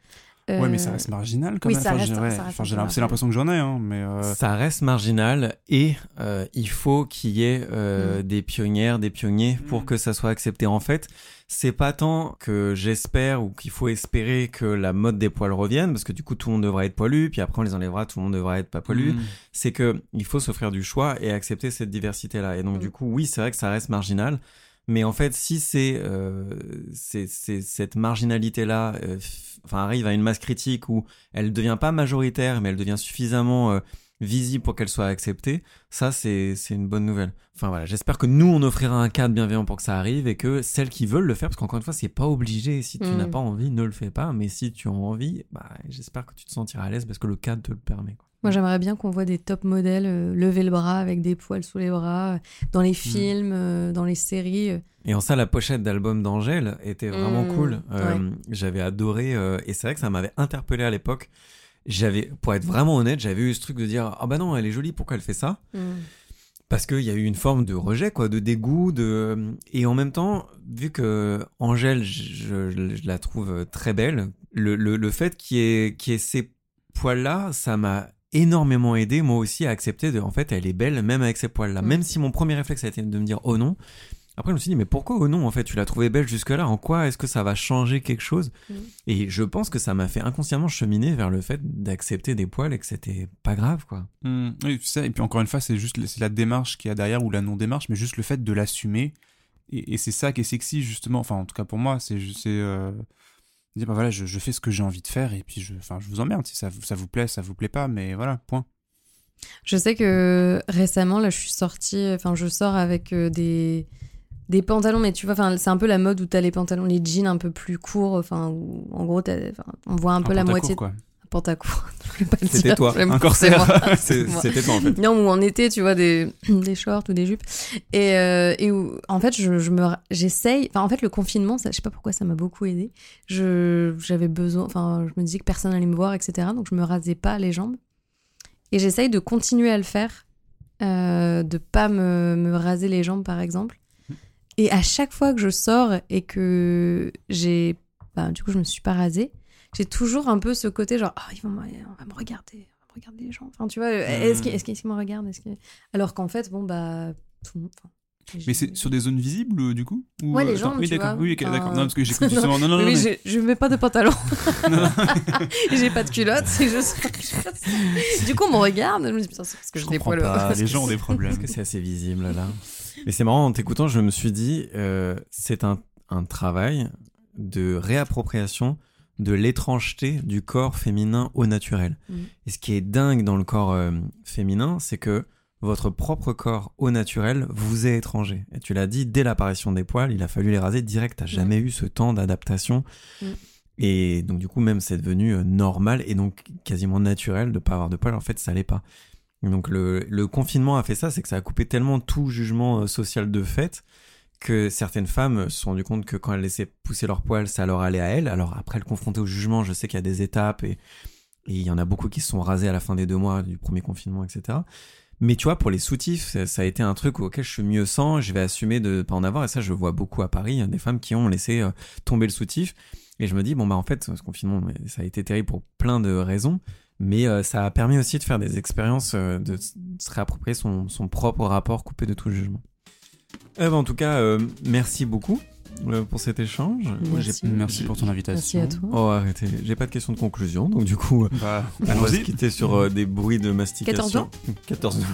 Ouais, mais Euh, ça reste marginal quand oui, même. ça Enfin, reste- ouais, ça enfin, c'est l'impression que j'en ai, hein, mais. euh, Ça reste marginal et euh, il faut qu'il y ait euh, Mm. des pionnières, des pionniers pour Mm. que ça soit accepté. En fait, c'est pas tant que j'espère ou qu'il faut espérer que la mode des poils revienne, parce que du coup tout le monde devra être poilu, puis après on les enlèvera, tout le monde devra être pas poilu. mm. C'est que il faut s'offrir du choix et accepter cette diversité-là. Et donc du coup, oui, c'est vrai que ça reste marginal. Mais en fait, si c'est euh, cette marginalité-là euh, enfin, arrive à une masse critique où elle devient pas majoritaire, mais elle devient suffisamment euh, visible pour qu'elle soit acceptée, ça, c'est une bonne nouvelle. Enfin voilà, j'espère que nous, on offrira un cadre bienveillant pour que ça arrive et que celles qui veulent le faire, parce qu'encore une fois, c'est pas obligé. Si tu Mm. n'as pas envie, ne le fais pas. Mais si tu as envie, bah, j'espère que tu te sentiras à l'aise parce que le cadre te le permet. quoi. Moi, j'aimerais bien qu'on voit des top modèles euh, lever le bras avec des poils sous les bras, euh, dans les films, euh, dans les séries. Et en ça, la pochette d'album d'Angèle était vraiment Mmh, cool. Euh, J'avais adoré, et c'est vrai que ça m'avait interpellé à l'époque. J'avais, pour être vraiment honnête, j'avais eu ce truc de dire ah bah non, elle est jolie, pourquoi elle fait ça? Parce qu'il y a eu une forme de rejet, quoi, de dégoût, de et en même temps, vu que Angèle, je, je- je la trouve très belle, le, le, le fait qu'il y qu'il y ait ces poils-là, ça m'a énormément aidé moi aussi à accepter de, en fait, elle est belle même avec ces poils-là, Mm. même si mon premier réflexe a été de me dire oh non. Après, je me suis dit, mais pourquoi oh non, en fait, tu l'as trouvée belle jusque-là? En quoi est-ce que ça va changer quelque chose? Mm. Et je pense que ça m'a fait inconsciemment cheminer vers le fait d'accepter des poils et que c'était pas grave, quoi. Hmm, oui, c'est ça. Et puis encore une fois, c'est juste c'est la démarche qu'il y a derrière ou la non-démarche, mais juste le fait de l'assumer. Et, et c'est ça qui est sexy, justement. Enfin, en tout cas pour moi, c'est juste- c'est euh, dire bah voilà, je, je fais ce que j'ai envie de faire et puis je, enfin, je vous emmerde. Si ça, vous- ça vous plaît, ça vous plaît pas, mais voilà, point. Je sais que récemment, là, je suis sortie, enfin, je sors avec euh, des, des pantalons, mais tu vois, enfin, c'est un peu la mode où t'as les pantalons, les jeans un peu plus courts, enfin, en gros, on voit un peu la moitié. quoi. Pantacourt. C'était toi, un corsaire. moi. C'est- Moi. C'était toi, en fait. Non, ou en été, tu vois, des, des shorts ou des jupes. Et, euh, et où, en fait, je, je me, j'essaye. Enfin, en fait, le confinement, ça, je sais pas pourquoi ça m'a beaucoup aidé. J'avais besoin. Enfin, je me disais que personne allait me voir, etc. Donc, je me rasais pas les jambes. Et j'essaye de continuer à le faire, euh, de pas me, me raser les jambes, par exemple. Et à chaque fois que je sors et que j'ai, bah, du coup, je me suis pas rasée, j'ai toujours un peu ce côté genre, ah, ils vont me- on va me regarder, on va me regarder les gens. Enfin, tu vois, est-ce qu'ils est-ce qu'ils me regardent. Alors qu'en fait, bon, bah, tout le monde. enfin, Mais j'ai- c'est sur des zones visibles, euh, du coup Ou, Ouais, les euh, attends, jambes, Oui, d'accord. Oui, Enfin, d'accord. Non, parce que j'écoute non. justement. Non, non, non. mais- je, je mets pas de pantalon. non, non. j'ai pas de culotte, c'est juste. du coup, on me regarde, je me dis, putain, c'est parce que Je j'ai comprends poils. pas, parce les gens ont des problèmes. Parce que c'est assez visible là. Mais c'est marrant, en t'écoutant, je me suis dit, euh, c'est un, un travail de réappropriation de l'étrangeté du corps féminin au naturel. Mhm. Et ce qui est dingue dans le corps euh, féminin, c'est que votre propre corps au naturel vous est étranger. Et tu l'as dit, dès l'apparition des poils, il a fallu les raser direct. T'as jamais eu ce temps d'adaptation. Mhm. Et donc du coup, même c'est devenu euh, normal et donc quasiment naturel de pas avoir de poils. En fait, ça l'est pas. Donc le, le confinement a fait ça, c'est que ça a coupé tellement tout jugement euh, social de fait que certaines femmes se sont rendues compte que quand elles laissaient pousser leurs poils, ça leur allait à elles. Alors après le confronter au jugement, je sais qu'il y a des étapes et il y en a beaucoup qui se sont rasés à la fin des deux mois du premier confinement, etc. Mais tu vois, pour les soutifs, ça, ça a été un truc auquel je suis mieux sans. Je vais assumer de pas en avoir. Et ça, je vois beaucoup à Paris, hein, des femmes qui ont laissé euh, tomber le soutif. Et je me dis, bon, bah en fait, ce confinement, ça a été terrible pour plein de raisons. Mais euh, ça a permis aussi de faire des expériences, euh, de se réapproprier son, son propre rapport coupé de tout jugement. Eh ben, en tout cas, euh, merci beaucoup euh, pour cet échange. Merci. Pour ton invitation. Merci à toi. Oh, arrêtez. J'ai pas de question de conclusion. Donc, du coup, euh, Bah, on va se quitter sur euh, des bruits de 14 mastication. 14 doigts.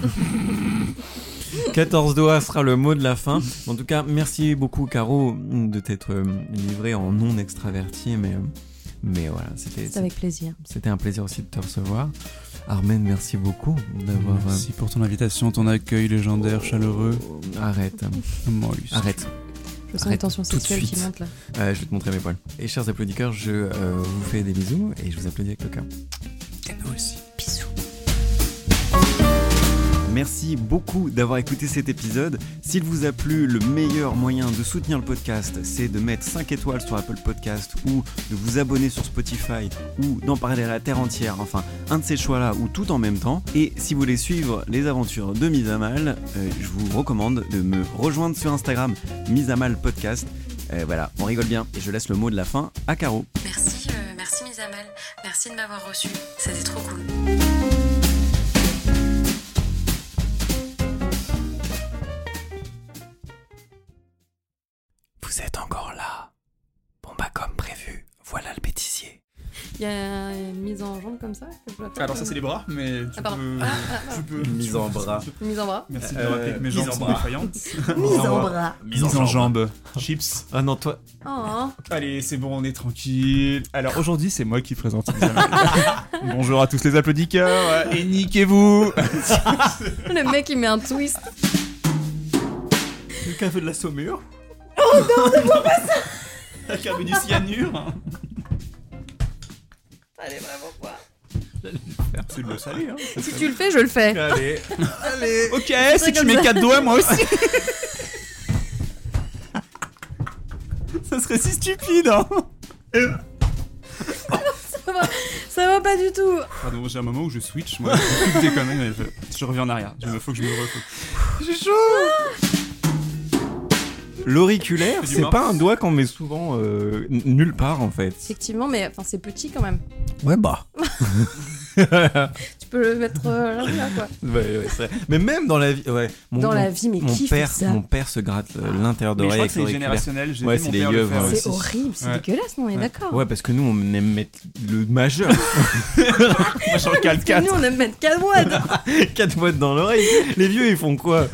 14 doigts sera le mot de la fin. En tout cas, merci beaucoup, Caro, de t'être euh, livré en non extraverti. Mais, euh, mais voilà, c'était avec plaisir. c'était un plaisir aussi de te recevoir. Armen, merci beaucoup d'avoir. euh, Merci pour ton invitation, ton accueil légendaire, chaleureux. Arrête, Maurice. arrête. Je sens Arrête une tension tout de sexuelle qui suite. monte là. Euh, je vais te montrer mes poils. Et chers applaudisseurs, je euh, vous fais des bisous et je vous applaudis avec le cœur. Et nous aussi. Merci beaucoup d'avoir écouté cet épisode. S'il vous a plu, le meilleur moyen de soutenir le podcast, c'est de mettre 5 étoiles sur Apple Podcast ou de vous abonner sur Spotify ou d'en parler à la terre entière. Enfin, un de ces choix-là ou tout en même temps. Et si vous voulez suivre les aventures de Mise à Mal, euh, je vous recommande de me rejoindre sur Instagram, Mise à Mal Podcast. Euh, voilà, on rigole bien. Et je laisse le mot de la fin à Caro. Merci, euh, merci Mise à Mal. Merci de m'avoir reçu. C'était trop cool. Y a une mise en jambe comme ça que je Alors ça c'est les bras, mais tu Ah, peux... Ah, ah, ah. tu peux... Mise en bras. Une mise en bras. Merci de Euh, me rappeler que mes jambes en sont bras. défaillantes. Mise en bras. Mise en jambes. Chips. Ah non, toi. Oh. Allez, c'est bon, on est tranquille. Alors aujourd'hui, c'est moi qui présente. Bonjour à tous les applaudisseurs et niquez-vous. Le mec il met un twist. Quelqu'un veut de la saumure Avec un peu du cyanure. Allez, vraiment quoi C'est de l'eau salée, hein. Si tu le fais, je le fais. Allez, allez. Ok, si tu mets quatre doigts, moi aussi. ça serait si stupide, hein. Ça va, ça va pas du tout. Pardon, j'ai un moment où je switch, moi. Je je, je reviens en arrière. Il faut que je me refais. J'ai chaud L'auriculaire, c'est pas un doigt qu'on met souvent euh, nulle part en fait. Effectivement, mais enfin, c'est petit quand même. Ouais, bah. Tu peux le mettre euh, là, là, quoi. Ouais, ouais, c'est vrai. Mais même dans la vie, ouais. Mon, Dans mon- la vie, mais mon qui père, fait ça mon père se gratte euh, l'intérieur d'oreille crois avec que c'est générationnel. J'ai Ouais, c'est le yeux. C'est horrible, c'est Ouais. dégueulasse, non, on est d'accord. Ouais, parce que nous, on aime mettre le majeur. Moi, je regarde Parce que nous, on aime mettre 4 mois. 4 mois dans l'oreille. Les vieux, ils font quoi?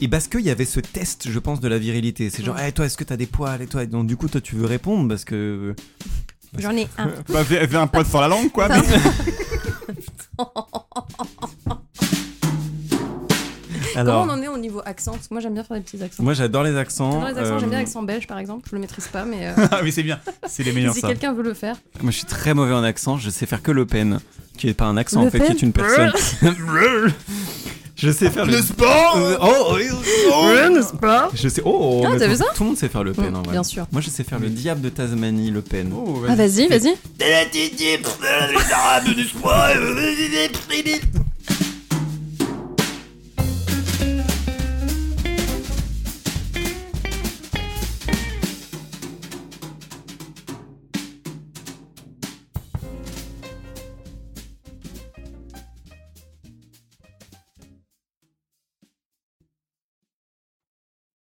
Et parce qu'il y avait ce test, je pense, de la virilité. C'est genre, Eh, toi, est-ce que t'as des poils Et toi, Et donc du coup, toi, tu veux répondre parce que. J'en ai un. Bah, fais, fais un pote sur la langue, quoi. mais- Alors, Comment on en est au niveau accent Parce que moi, j'aime bien faire des petits accents. moi, j'adore les accents. J'adore les accents, j'aime bien Euh, l'accent belge, par exemple. Je le maîtrise pas, mais euh, Ah, mais c'est bien. C'est les meilleurs, si quelqu'un veut le faire. Moi, je suis très mauvais en accent. Je sais faire que Le Pen, qui est pas un accent Le en fait, qui Pen est une personne. Je sais faire le. pas Euh, oh, oui, oh. n'est-ce pas Je sais. Oh, Ah, mais t'as tout, vu ça tout le monde sait faire Le Pen. Mm, en vrai. bien sûr. Moi, je sais faire le diable de Tasmanie, Le Pen. Oh, Ah, vas-y, vas-y.